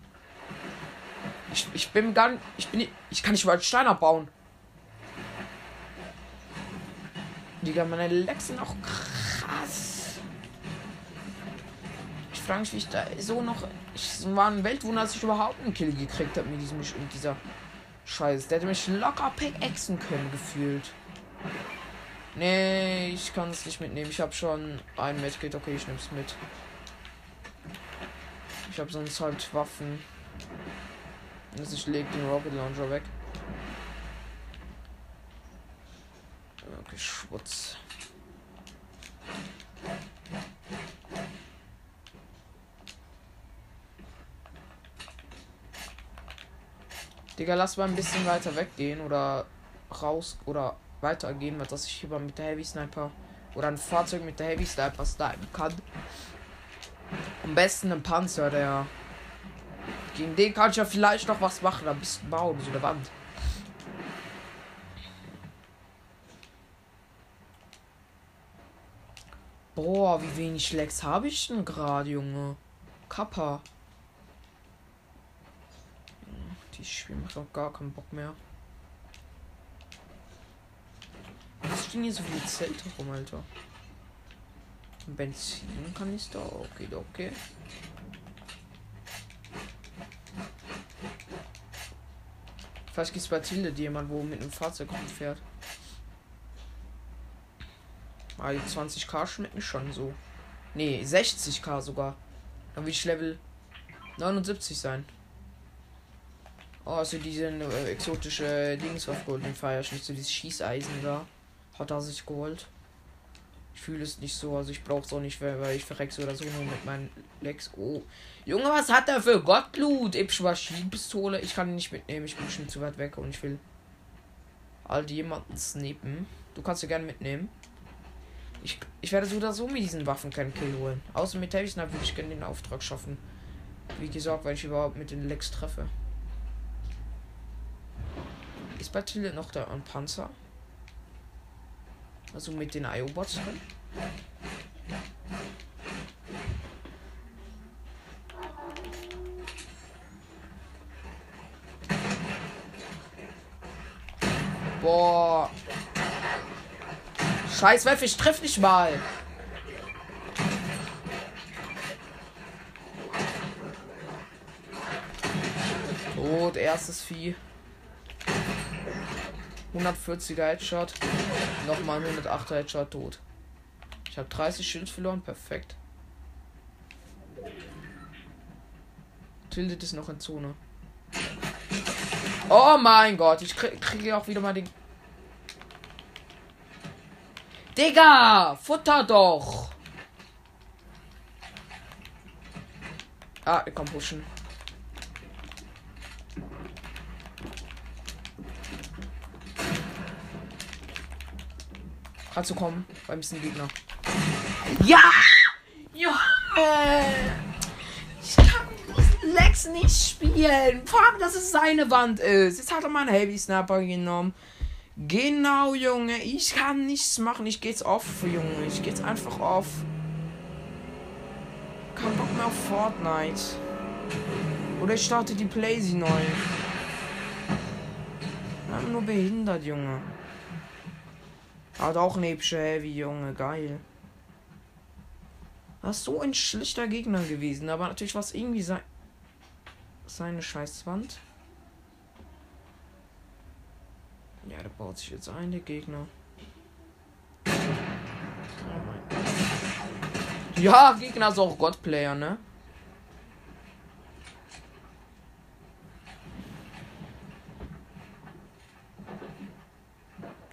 Ich, ich bin gar ich bin ich kann nicht mal Stein abbauen. Digga, meine Lecks sind auch krass. Ich frage mich, wie ich da so noch. Es war ein Weltwunder, dass ich überhaupt einen Kill gekriegt habe mit diesem mit dieser Scheiß. Der hätte mich locker pickaxen können, gefühlt. Nee, ich kann es nicht mitnehmen. Ich habe schon ein Medkit. Okay, ich nehme es mit. Ich habe sonst halt Waffen. Also ich lege den Rocket Launcher weg. Okay, Schwutz. Digga, lass mal ein bisschen weiter weggehen oder raus oder weitergehen, weil dass ich hier mit der Heavy Sniper oder ein Fahrzeug mit der Heavy Sniper snipen kann. Am besten ein Panzer, der. Gegen den kann ich ja vielleicht noch was machen, ein bisschen bauen, so eine Wand. Boah, wie wenig Lecks habe ich denn gerade, Junge? Kappa. Die Spiel macht auch gar keinen Bock mehr. Was stehen hier so viele Zelte rum, Alter? Benzinkanister, okay, okay. Vielleicht gibt es bei Tilde jemand, wo mit einem Fahrzeug rumfährt. Ah, die 20k schmecken schon so. Nee, 60k sogar. Dann will ich Level 79 sein. Oh, also diese äh, exotische Dings auf Golden Fire, nicht so dieses Schießeisen da. Hat er sich geholt. Ich fühle es nicht so, also ich brauche es auch nicht, weil ich verreckse oder so nur mit meinen Lex. Oh. Junge, was hat er für Gottblut? Epische Maschinenpistole. Ich kann ihn nicht mitnehmen, ich bin schon zu weit weg und ich will all jemanden snipen. Du kannst sie gerne mitnehmen. Ich, ich werde so oder so mit diesen Waffen keinen Kill holen. Außer mit Sniper würde ich gerne den Auftrag schaffen. Wie gesagt, wenn ich überhaupt mit den Lex treffe. Ist bei Tilly noch der ein Panzer? Also mit den IO-Bots drin? Boah. Scheiß Waffe, ich treff nicht mal. Tot, erstes Vieh. 140er Headshot. Nochmal 108er Headshot tot. Ich habe 30 Schild verloren. Perfekt. Tildet ist noch in Zone. Oh mein Gott, ich kriege krieg auch wieder mal den. Digga, futter doch. Ah, ich komm pushen. Kannst du kommen? Beim bisschen Gegner. Ja! Ja! Ich kann Lex nicht spielen. Vor allem, dass es seine Wand ist. Jetzt hat er mal einen Heavy Snapper genommen. Genau, Junge. Ich kann nichts machen. Ich geht's off, Junge. Ich geht's einfach off. Kein Bock mehr auf Fortnite. Oder ich starte die Playsee neu. Ich nur behindert, Junge. Hat auch eine epische Heavy, Junge. Geil. Das ist so ein schlichter Gegner gewesen. Aber natürlich war es irgendwie sein seine Scheißwand. Ja, der baut sich jetzt ein, der Gegner. Ja, Gegner ist auch Godplayer, ne?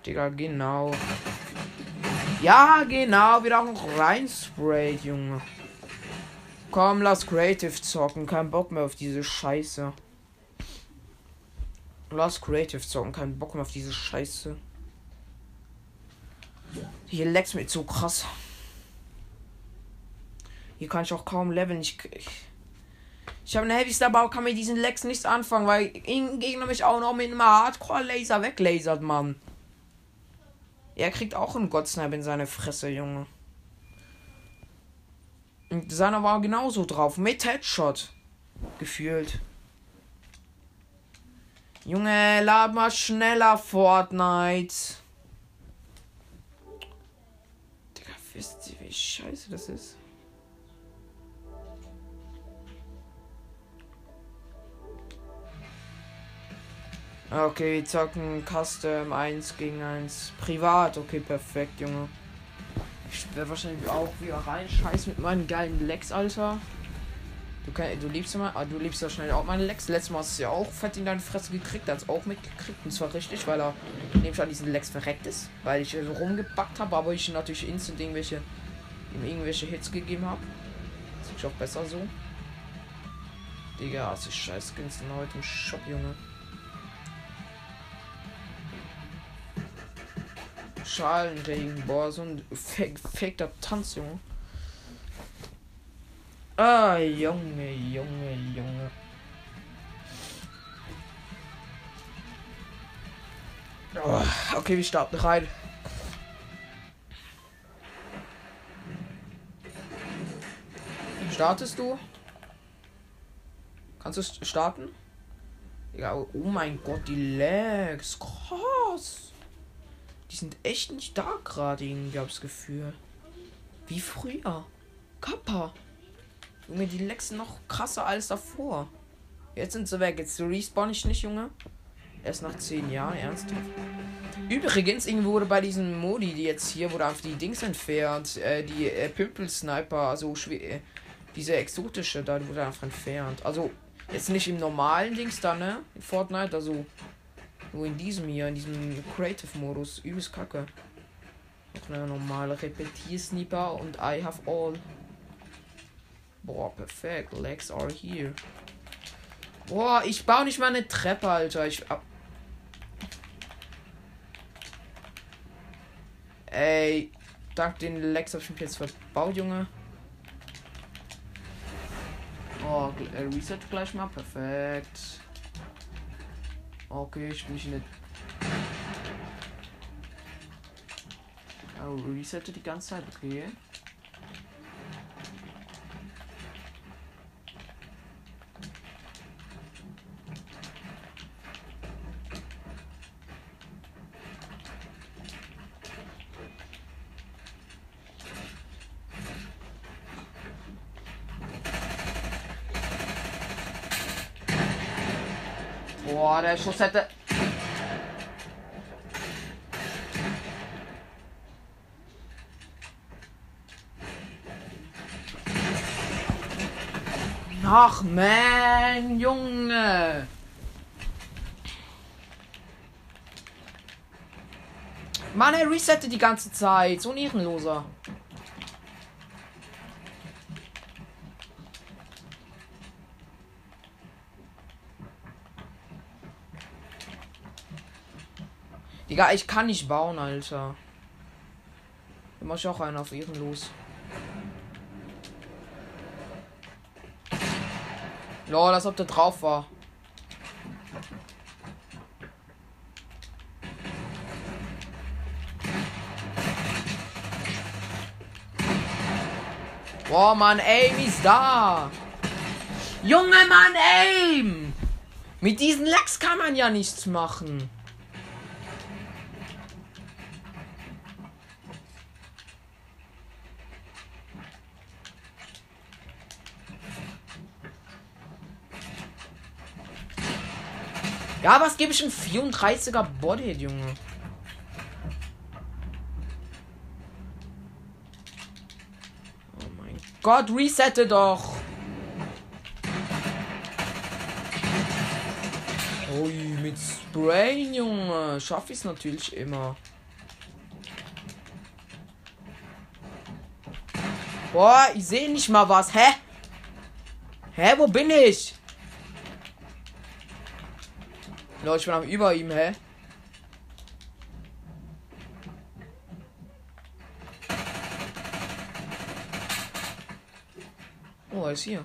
Digga, genau. Ja, genau, wieder auch noch reinsprayt, Junge. Komm, lass Creative zocken. Kein Bock mehr auf diese Scheiße. Lass Creative zocken. Kein Bock mehr auf diese Scheiße. Hier leckt mir so krass. Hier kann ich auch kaum leveln. Ich, ich, ich habe eine Heavy Star, aber kann mit diesen Lex nichts anfangen, weil irgendein Gegner mich auch noch mit einem Hardcore-Laser weglasert, Mann. Er kriegt auch einen Godsnipe in seine Fresse, Junge. Und seiner war genauso drauf. Mit Headshot. Gefühlt. Junge, lad mal schneller Fortnite. Digga, wisst ihr, wie scheiße das ist? Okay, wir zocken Custom 1 gegen 1. Privat, okay, perfekt, Junge. Ich werde wahrscheinlich auch wieder rein. Scheiß mit meinen geilen Lex, Alter. Du, kann, du liebst mal, ah, du liebst ja schnell auch meine Lex. Letztes Mal hast du ja auch fett in deine Fresse gekriegt. Hat auch mitgekriegt. Und zwar richtig, weil er nämlich an diesen Lex verreckt ist. Weil ich so rumgepackt habe, aber ich natürlich instant irgendwelche, ihm irgendwelche Hits gegeben habe. Das ist auch besser so. Digga, was ist scheiß Skins denn heute im Shop, Junge. Schalenregen. Boah, so ein fake, faker Tanz, Junge. Ah, Junge, Junge, Junge. Oh, okay, wir starten rein. Startest du? Kannst du starten? Ja, oh mein Gott, die Lags. Krass. Die sind echt nicht da gerade, irgendwie, hab's Gefühl. Wie früher. Kappa. Junge, die sind noch krasser als davor. Jetzt sind sie weg. Jetzt respawn ich nicht, Junge. Erst nach 10 Jahren, ernsthaft. Übrigens, irgendwie wurde bei diesen Modi, die jetzt hier, wurde einfach die Dings entfernt. Äh, die äh, Pimpel-Sniper, also schwer, äh, diese exotische, da wurde einfach entfernt. Also, jetzt nicht im normalen Dings da, ne? In Fortnite, also nur in diesem hier, in diesem Creative-Modus. Übelst kacke. Noch eine normale Repetier-Sniper und I have all. Boah, perfekt. Legs are here. Boah, ich baue nicht mal eine Treppe, Alter. Ich ab. Ey, dank den Legs hab ich mich jetzt verbaut, Junge. Oh, Reset gleich mal. Perfekt. Okay, ich bin nicht in der. Oh, resette die ganze Zeit, okay. Der Schuss hätte. Ach man, Junge. Mann, er resettet die ganze Zeit. So ein Ehrenloser. Digga, ich kann nicht bauen, Alter. Da mach ich auch einen auf ehrenlos. Lol, als ob der drauf war. Boah, Mann, Aim ist da. Junge, Mann, Aim. Mit diesen Lecks kann man ja nichts machen. Ja, was gebe ich ein 34er Bodyhit, Junge? Oh mein Gott, resette doch! Ui, mit Sprain, Junge. Schaffe ich es natürlich immer. Boah, ich sehe nicht mal was. Hä? Hä, wo bin ich? Leute, ich bin am über ihm, hä? Oh, er ist hier.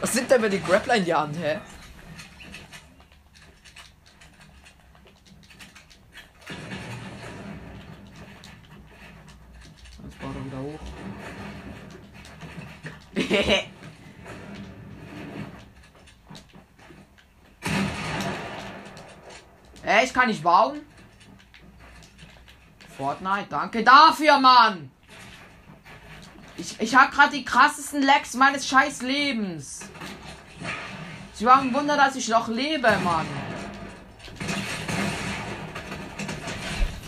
Was sind denn mir die Grappler in die Hand, hä? Jetzt baut er wieder hoch. Ich kann nicht bauen. Fortnite, danke dafür, Mann. Ich, ich habe gerade die krassesten Lags meines scheiß Lebens. Sie war ein Wunder, dass ich noch lebe, Mann.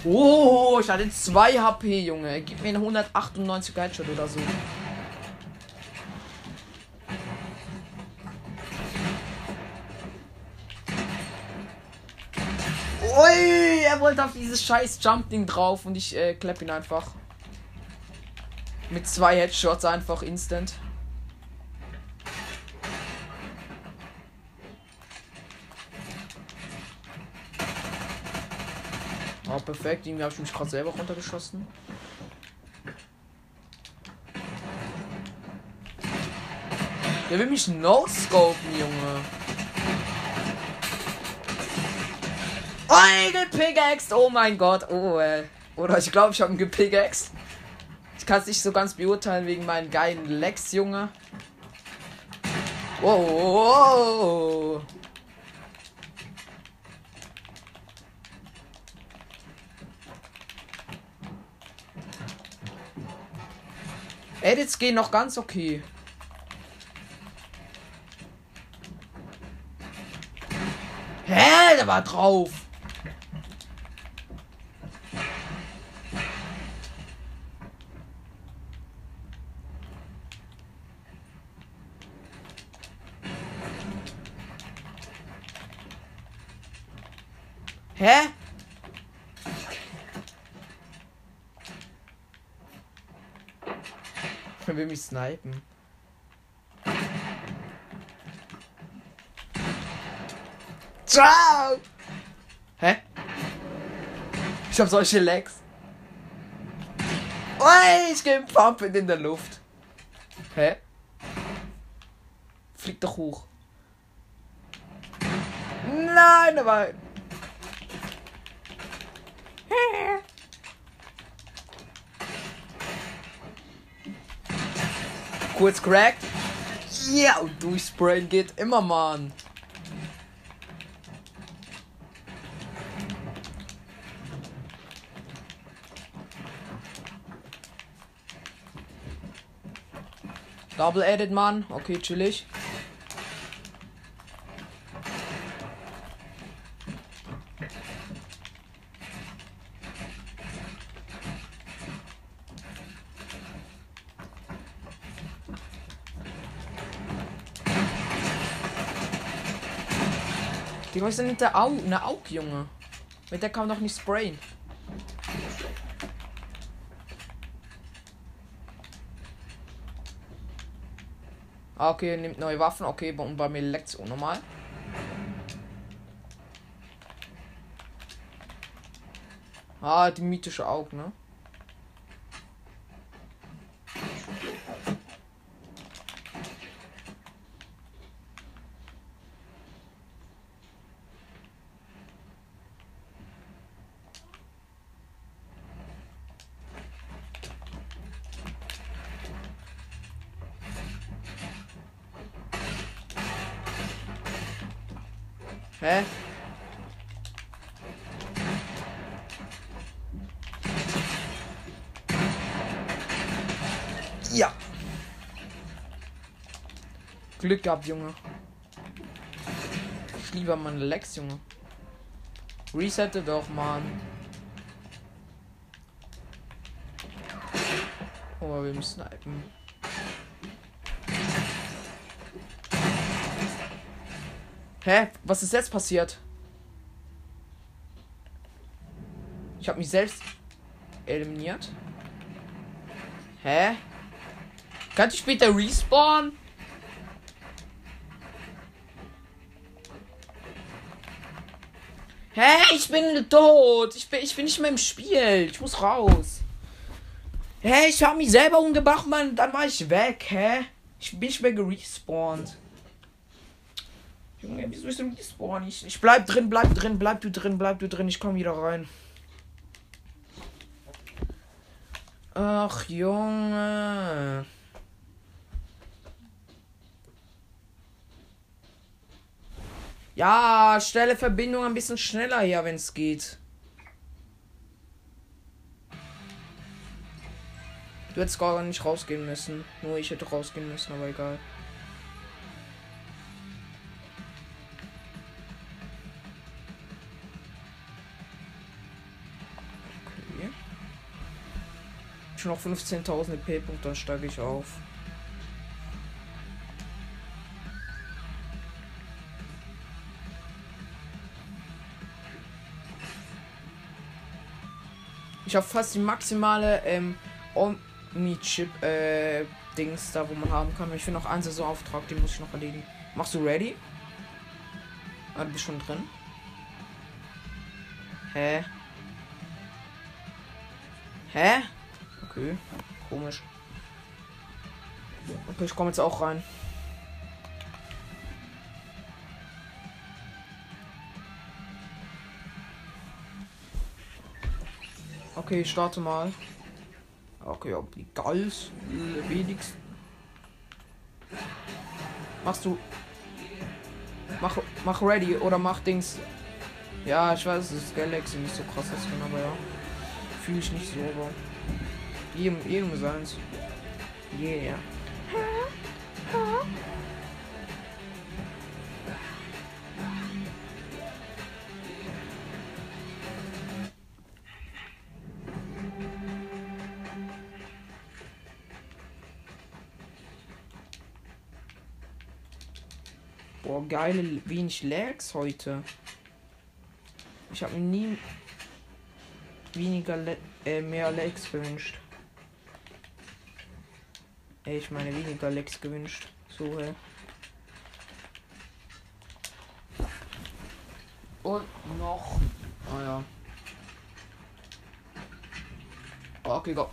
Oh, ich hatte 2 HP, Junge. Gib mir einen 198 Headshot oder so. Ui, er wollte auf dieses scheiß Jump-Ding drauf und ich äh, klepp ihn einfach. Mit zwei Headshots einfach instant. Oh, perfekt. Irgendwie habe ich mich gerade selber runtergeschossen. Der will mich no-scopen, Junge. Oh, gepickaxed! Oh mein Gott. Oh, äh. Oder ich glaube, ich habe ihn gepickaxed. Ich kann es nicht so ganz beurteilen wegen meinen geilen Lex, Junge. Wow, wow. Edits gehen noch ganz okay. Hä? Der war drauf. Hä? Er will mich snipen. Ciao! Hä? Ich hab solche Legs. Oi, ich geh pumpen in der Luft. Hä? Flieg doch hoch. Nein, aber. Kurz cracked. Ja, und durchsprayen geht immer, Mann. Double Edit, Mann. Okay, chillig. Ist denn mit der Au? Eine Aug, Junge. Mit der kann man doch nicht sprayen. Ah, okay, nimmt neue Waffen. Okay, und bei mir leckt's unnormal. Ah, die mythische Aug, ne? Hä? Ja. Glück gehabt, Junge. Ich liebe meine Lex, Junge. Resette doch, Mann. Oh, wir müssen snipen. Hä? Was ist jetzt passiert? Ich habe mich selbst eliminiert. Hä? Kann ich später respawnen? Hä? Ich bin tot. Ich bin, ich bin nicht mehr im Spiel. Ich muss raus. Hä? Ich habe mich selber umgebracht, Mann. Dann war ich weg. Hä? Ich bin nicht mehr gerespawnt. Junge, wieso ist du respawn? Ich, ich bleib drin, bleib drin, bleib du drin, bleib du drin. Ich komm wieder rein. Ach, Junge. Ja, stelle Verbindung ein bisschen schneller her, wenn es geht. Du hättest gar nicht rausgehen müssen. Nur ich hätte rausgehen müssen, aber egal. Okay. Schon noch 15.000 EP-Punkte, dann steige ich auf. Ich habe fast die maximale ähm, Omni-Chip äh, da, wo man haben kann. Ich will noch einen Saisonauftrag, den muss ich noch erledigen. Machst du ready? Ah, du bist schon drin. Hä? Hä? Okay, komisch. Okay, ich komme jetzt auch rein. Okay, ich starte mal. Okay, ob die Gals wenigstens. Machst du. Mach, mach ready oder mach Dings. Ja, ich weiß, es ist Galaxy nicht so krass drin, aber ja. Fühle ich nicht so, aber. Jedem, jedem seins. Yeah. Boah, geile, wenig Lags heute. Ich habe mir nie weniger, Le äh, mehr Lags gewünscht. Ey, ich meine weniger Lags gewünscht. So, hä. Und noch. Ah ja. Okay, go.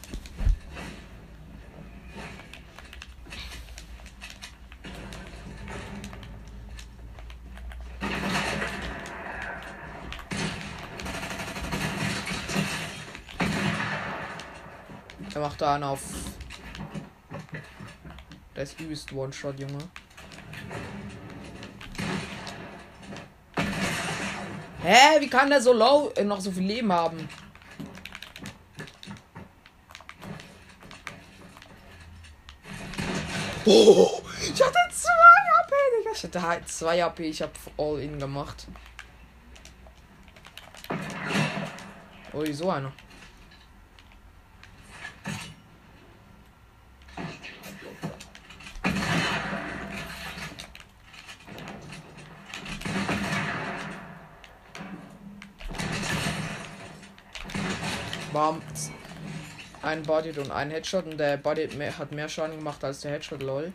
Macht da einen auf. Der ist übelst One-Shot, Junge. Hä? Wie kann der so low äh, noch so viel Leben haben? Oh, ich hatte 2 AP, Digga. Ich hatte halt 2 AP. Ich hab All-In gemacht. Oh, so einer. Bam. Ein Body und ein Headshot und der Body mehr, hat mehr Schaden gemacht als der Headshot, lol.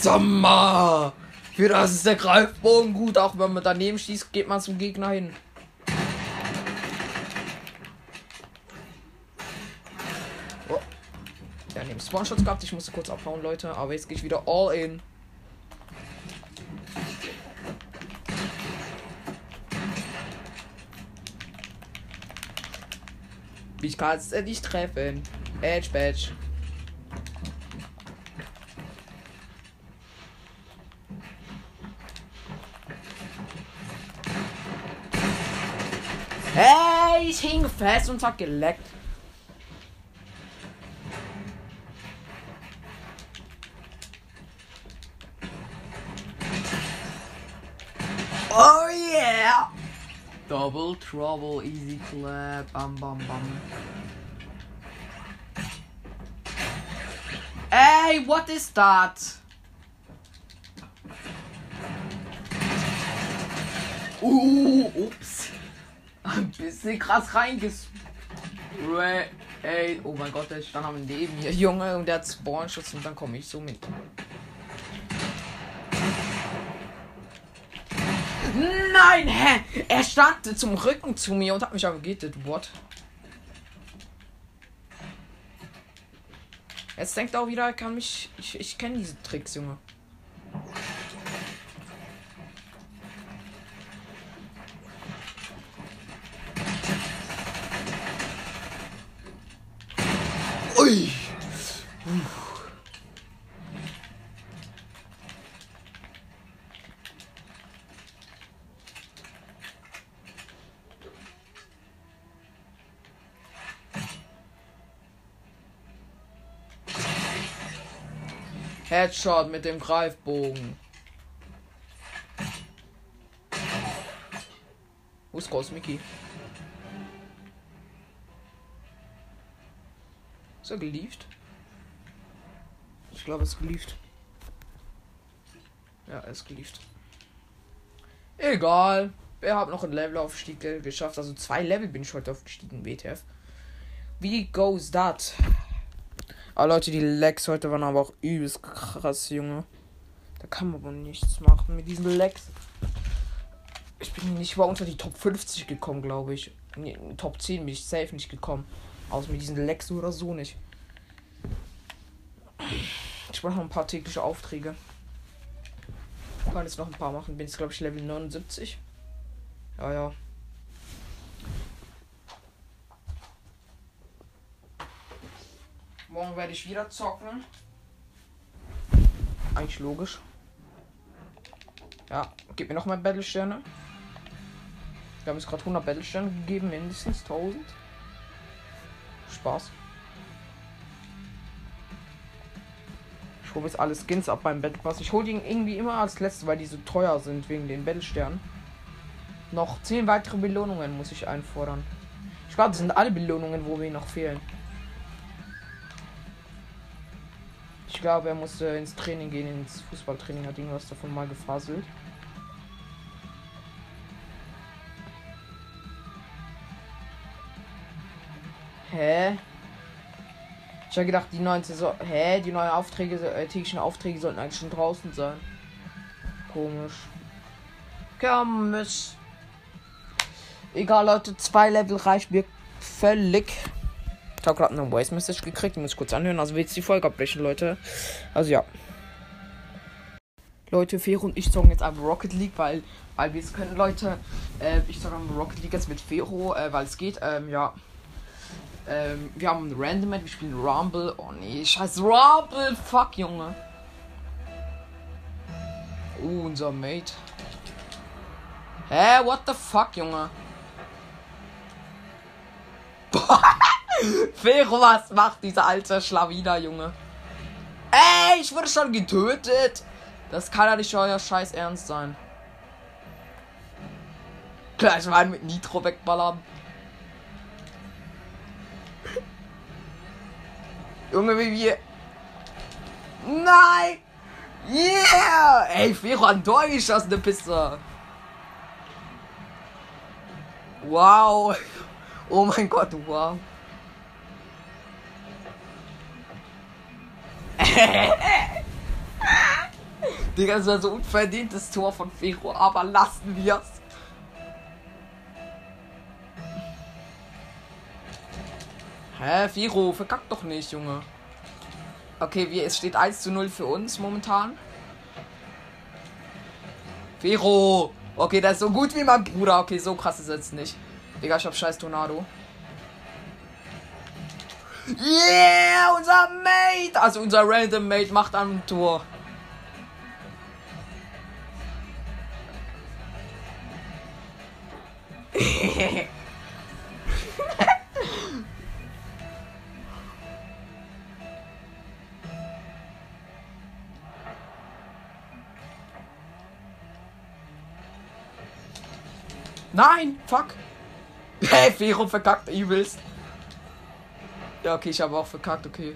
Sommer! Für das ist der Greifbogen gut, auch wenn man daneben schießt, geht man zum Gegner hin. habe Spawn-Shots gehabt. Ich musste kurz abhauen, Leute. Aber jetzt gehe ich wieder all in. Ich kann es nicht treffen. Edge, Badge. Hey, ich hing fest und hab geleckt. Oh yeah! Double trouble, easy clap, bam bam bam. Ey, what is that? Uh, ups. Ein bisschen krass reinges. Ey, oh mein Gott, der stand am Leben hier, Junge, und der hat Spawnschutz und dann komme ich so mit. Nein, hä? Er stand zum Rücken zu mir und hat mich aber gegittet. What? Jetzt denkt er auch wieder, er kann mich. Ich, ich kenne diese Tricks, Junge. Ui. Headshot mit dem Greifbogen. Wo ist Ghost Mickey? Ist er gelieft? Ich glaube, es ist gelieft. Ja, er ist gelieft. Egal. Wir haben noch einen Levelaufstieg geschafft. Also zwei Level bin ich heute aufgestiegen, WTF. Wie goes that? Aber Leute, die Legs heute waren aber auch übelst krass, Junge. Da kann man aber nichts machen mit diesen Legs. Ich bin nicht mal unter die Top 50 gekommen, glaube ich. Nee, Top 10 bin ich safe nicht gekommen. Außer mit diesen Legs oder so nicht. Ich mache noch ein paar tägliche Aufträge. Ich kann jetzt noch ein paar machen. Bin jetzt, glaube ich, Level 79. Ja, ja. Morgen werde ich wieder zocken. Eigentlich logisch. Ja, gib mir noch mal Battlesterne. Wir haben jetzt gerade 100 Battlesterne gegeben, mindestens 1000. Spaß. Ich hole jetzt alle Skins ab beim Battle Pass. Ich hole die irgendwie immer als letztes, weil die so teuer sind wegen den Battlesternen. Noch 10 weitere Belohnungen muss ich einfordern. Ich glaube, das sind alle Belohnungen, wo wir noch fehlen. Glaube, er musste ins Training gehen, ins Fußballtraining, hat irgendwas davon mal gefaselt. Hä? Ich habe gedacht, die neuen Saison. Hä? Die neuen Aufträge, äh, täglichen Aufträge sollten eigentlich schon draußen sein. Komisch. Komisch. Egal, Leute, zwei Level reicht mir völlig. Ich habe gerade eine Voice Message gekriegt, die muss ich kurz anhören. Also will jetzt die Folge abbrechen, Leute. Also ja. Leute, Fero und ich zocken jetzt einfach Rocket League, weil, weil wir es können, Leute. Äh, ich zocke Rocket League jetzt mit Fero, äh, weil es geht. Ähm, ja. Ähm, wir haben ein Random wir spielen Rumble. Oh nee, scheiß Rumble. Fuck, Junge. Uh, unser Mate. Hä, what the fuck, Junge? Fero, was macht dieser alte Schlawiner, Junge? Ey, ich wurde schon getötet. Das kann ja nicht euer Scheiß Ernst sein. Gleich mal mit Nitro wegballern. Junge, wie wir. Nein! Yeah! Ey, Fero an Tor geschossene Piste. Wow. Oh mein Gott, wow. Digga, das war so unverdientes Tor von Fero, aber lassen wir's. Hä, Firo, verkackt doch nicht, Junge. Okay, wie, es steht 1 zu 0 für uns momentan. Firo! Okay, das ist so gut wie mein Bruder. Okay, so krass ist es jetzt nicht. Digga, ich hab scheiß Tornado. Yeah, unser Mate! Also unser Random Mate macht ein Tor. Nein, fuck. Hey, Vero verkackt übelst. Ja, okay, ich habe auch verkackt, okay.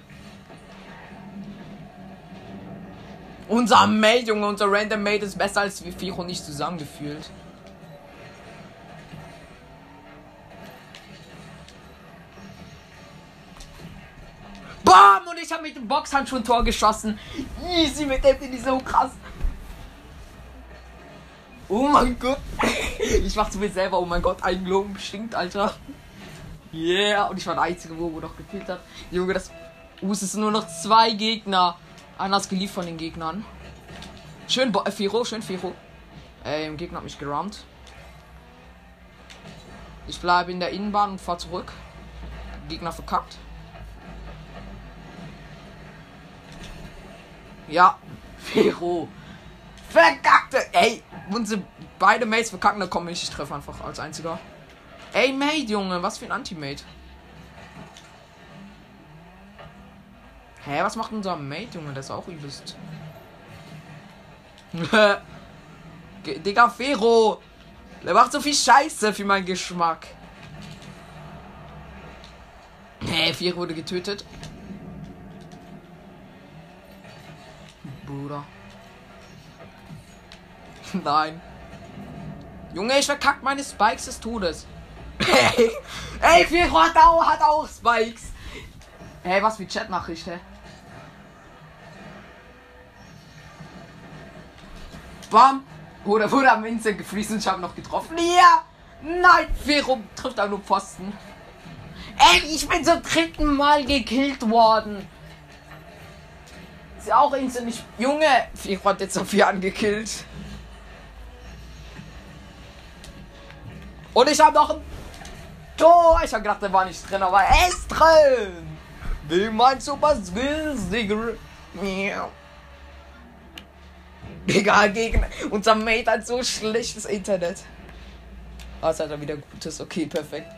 Unser Mate, Junge, unser Random Mate ist besser als wie Fero nicht zusammengefühlt. Bam! Und ich habe mit dem Boxhandschuh ein Tor geschossen. Easy mit dem bin so krass. Oh mein Gott. Ich mach zu mir selber, oh mein Gott, ein Globen stinkt, Alter. Yeah. Und ich war der Einzige, wo, wo noch gefehlt hat. Junge, das. Uh, es sind nur noch zwei Gegner. Ist geliebt von den Gegnern. Schön, Bo äh, Firo, schön, Firo. Äh, im Gegner hat mich gerammt. Ich bleibe in der Innenbahn und fahr zurück. Gegner verkackt. Ja, Fero. Verkackte. Ey, unsere beide Mates verkacken, da komme ich. Ich treffe einfach als einziger. Ey, Mate, Junge, was für ein Anti-Mate. Hä, was macht unser Mate, Junge? Der ist auch übelst. Digga, Fero. Der macht so viel Scheiße für meinen Geschmack. Hä, Fero wurde getötet. Bruder. Nein. Junge, ich verkack meine Spikes des Todes. Ey, ey, Fero hat auch, hat auch Spikes. Hey, was für Chatnachricht, hä? Bam. Oder wurde am Instant gefriest und ich habe noch getroffen. Ja. Nein, Fero trifft auch nur Pfosten. Ey, ich bin zum dritten Mal gekillt worden. Ist ja auch instant nicht. Junge, Fero hat jetzt Sophia angekillt. Und ich habe noch ein Tor. Ich habe gedacht, der war nicht drin, aber er ist drin. Wie mein Super. Miau. Egal, gegen unser Mate hat so schlechtes Internet. Ah, es hat er wieder gutes. Okay, perfekt.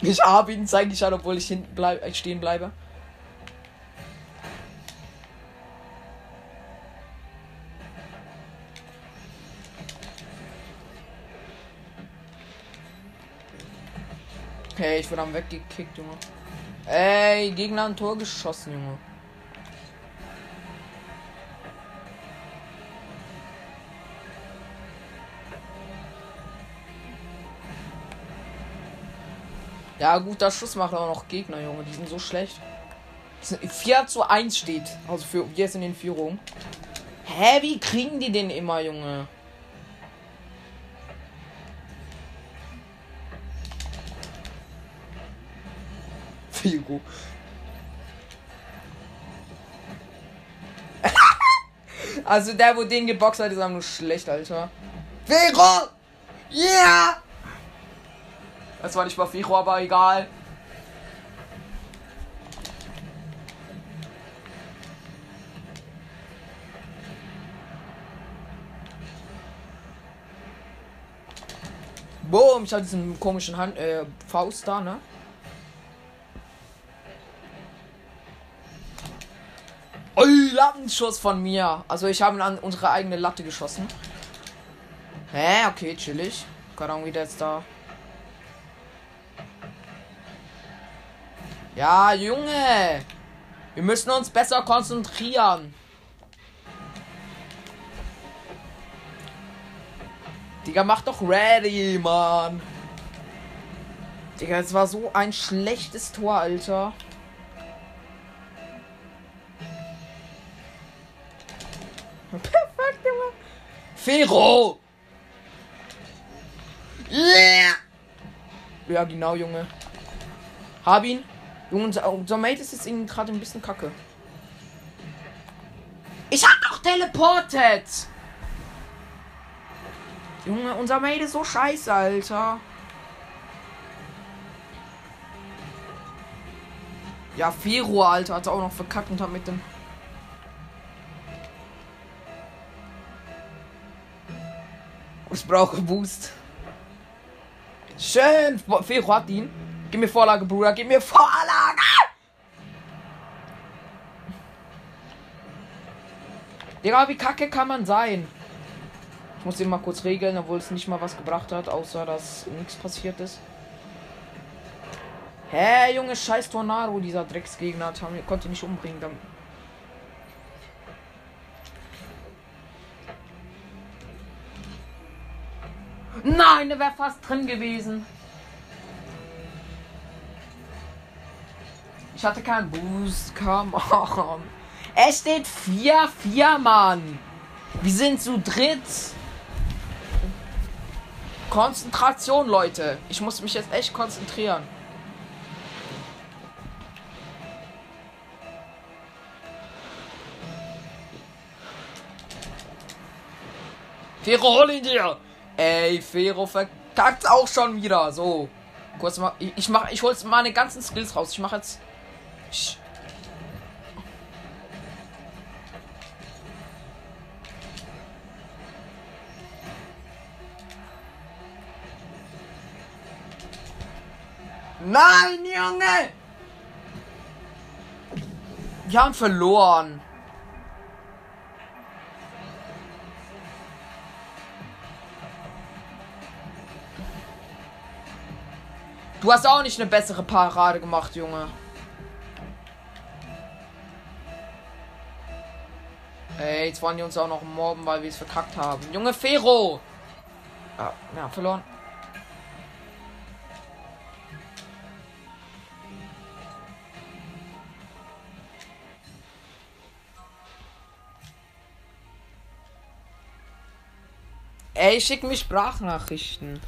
Ich habe ihn, zeige ich an, obwohl ich hinten bleib, äh, stehen bleibe. Hey, ich wurde am weggekickt, Junge. Ey, Gegner ein Tor geschossen, Junge. Ja, guter Schuss macht aber noch Gegner, Junge. Die sind so schlecht. Die sind- 4 zu 1 steht. Also für jetzt in den Führung. Hä, wie kriegen die den immer, Junge? Figo. also der, wo den geboxt hat, ist einfach nur schlecht, Alter. Figo! Yeah! Das war nicht mal Figo, aber egal. Boom, ich hatte diesen komischen Hand, äh, Faust da, ne? Ui, Lattenschuss von mir. Also ich habe ihn an unsere eigene Latte geschossen. Hä, okay, chillig. Keine Ahnung, wie der jetzt da. Ja, Junge. Wir müssen uns besser konzentrieren. Digga, mach doch ready, Mann. Digga, es war so ein schlechtes Tor, Alter. Perfekt, Junge. Fero! Yeah! Ja, genau, Junge. Hab ihn. Junge, unser, unser Mate ist jetzt irgendwie gerade ein bisschen kacke. Ich hab doch teleportet! Junge, unser Mate ist so scheiße, Alter. Ja, Fero, Alter, hat auch noch verkackt und hat mit dem. Brauche Boost. Schön. Fero hat ihn. Gib mir Vorlage, Bruder. Gib mir Vorlage. Digga, wie kacke kann man sein? Ich muss den mal kurz regeln, obwohl es nicht mal was gebracht hat, außer dass nichts passiert ist. Hä, Junge, scheiß Tornado, dieser Drecksgegner konnte mich umbringen. Dann Nein, der wäre fast drin gewesen. Ich hatte keinen Boost. Come on. Es steht 4-4, Mann. Wir sind zu dritt. Konzentration, Leute. Ich muss mich jetzt echt konzentrieren. Fero, hol ihn dir! Ey, Fero verkackt auch schon wieder. So. Kurz mal. Ich, ich mach. Ich hol's meine ganzen Skills raus. Ich mach jetzt. Ich, Nein, Junge! Wir haben verloren. Du hast auch nicht eine bessere Parade gemacht, Junge. Ey, jetzt wollen die uns auch noch mobben, weil wir es verkackt haben. Junge Fero! Ja, ja, verloren. Ey, schick mir Sprachnachrichten.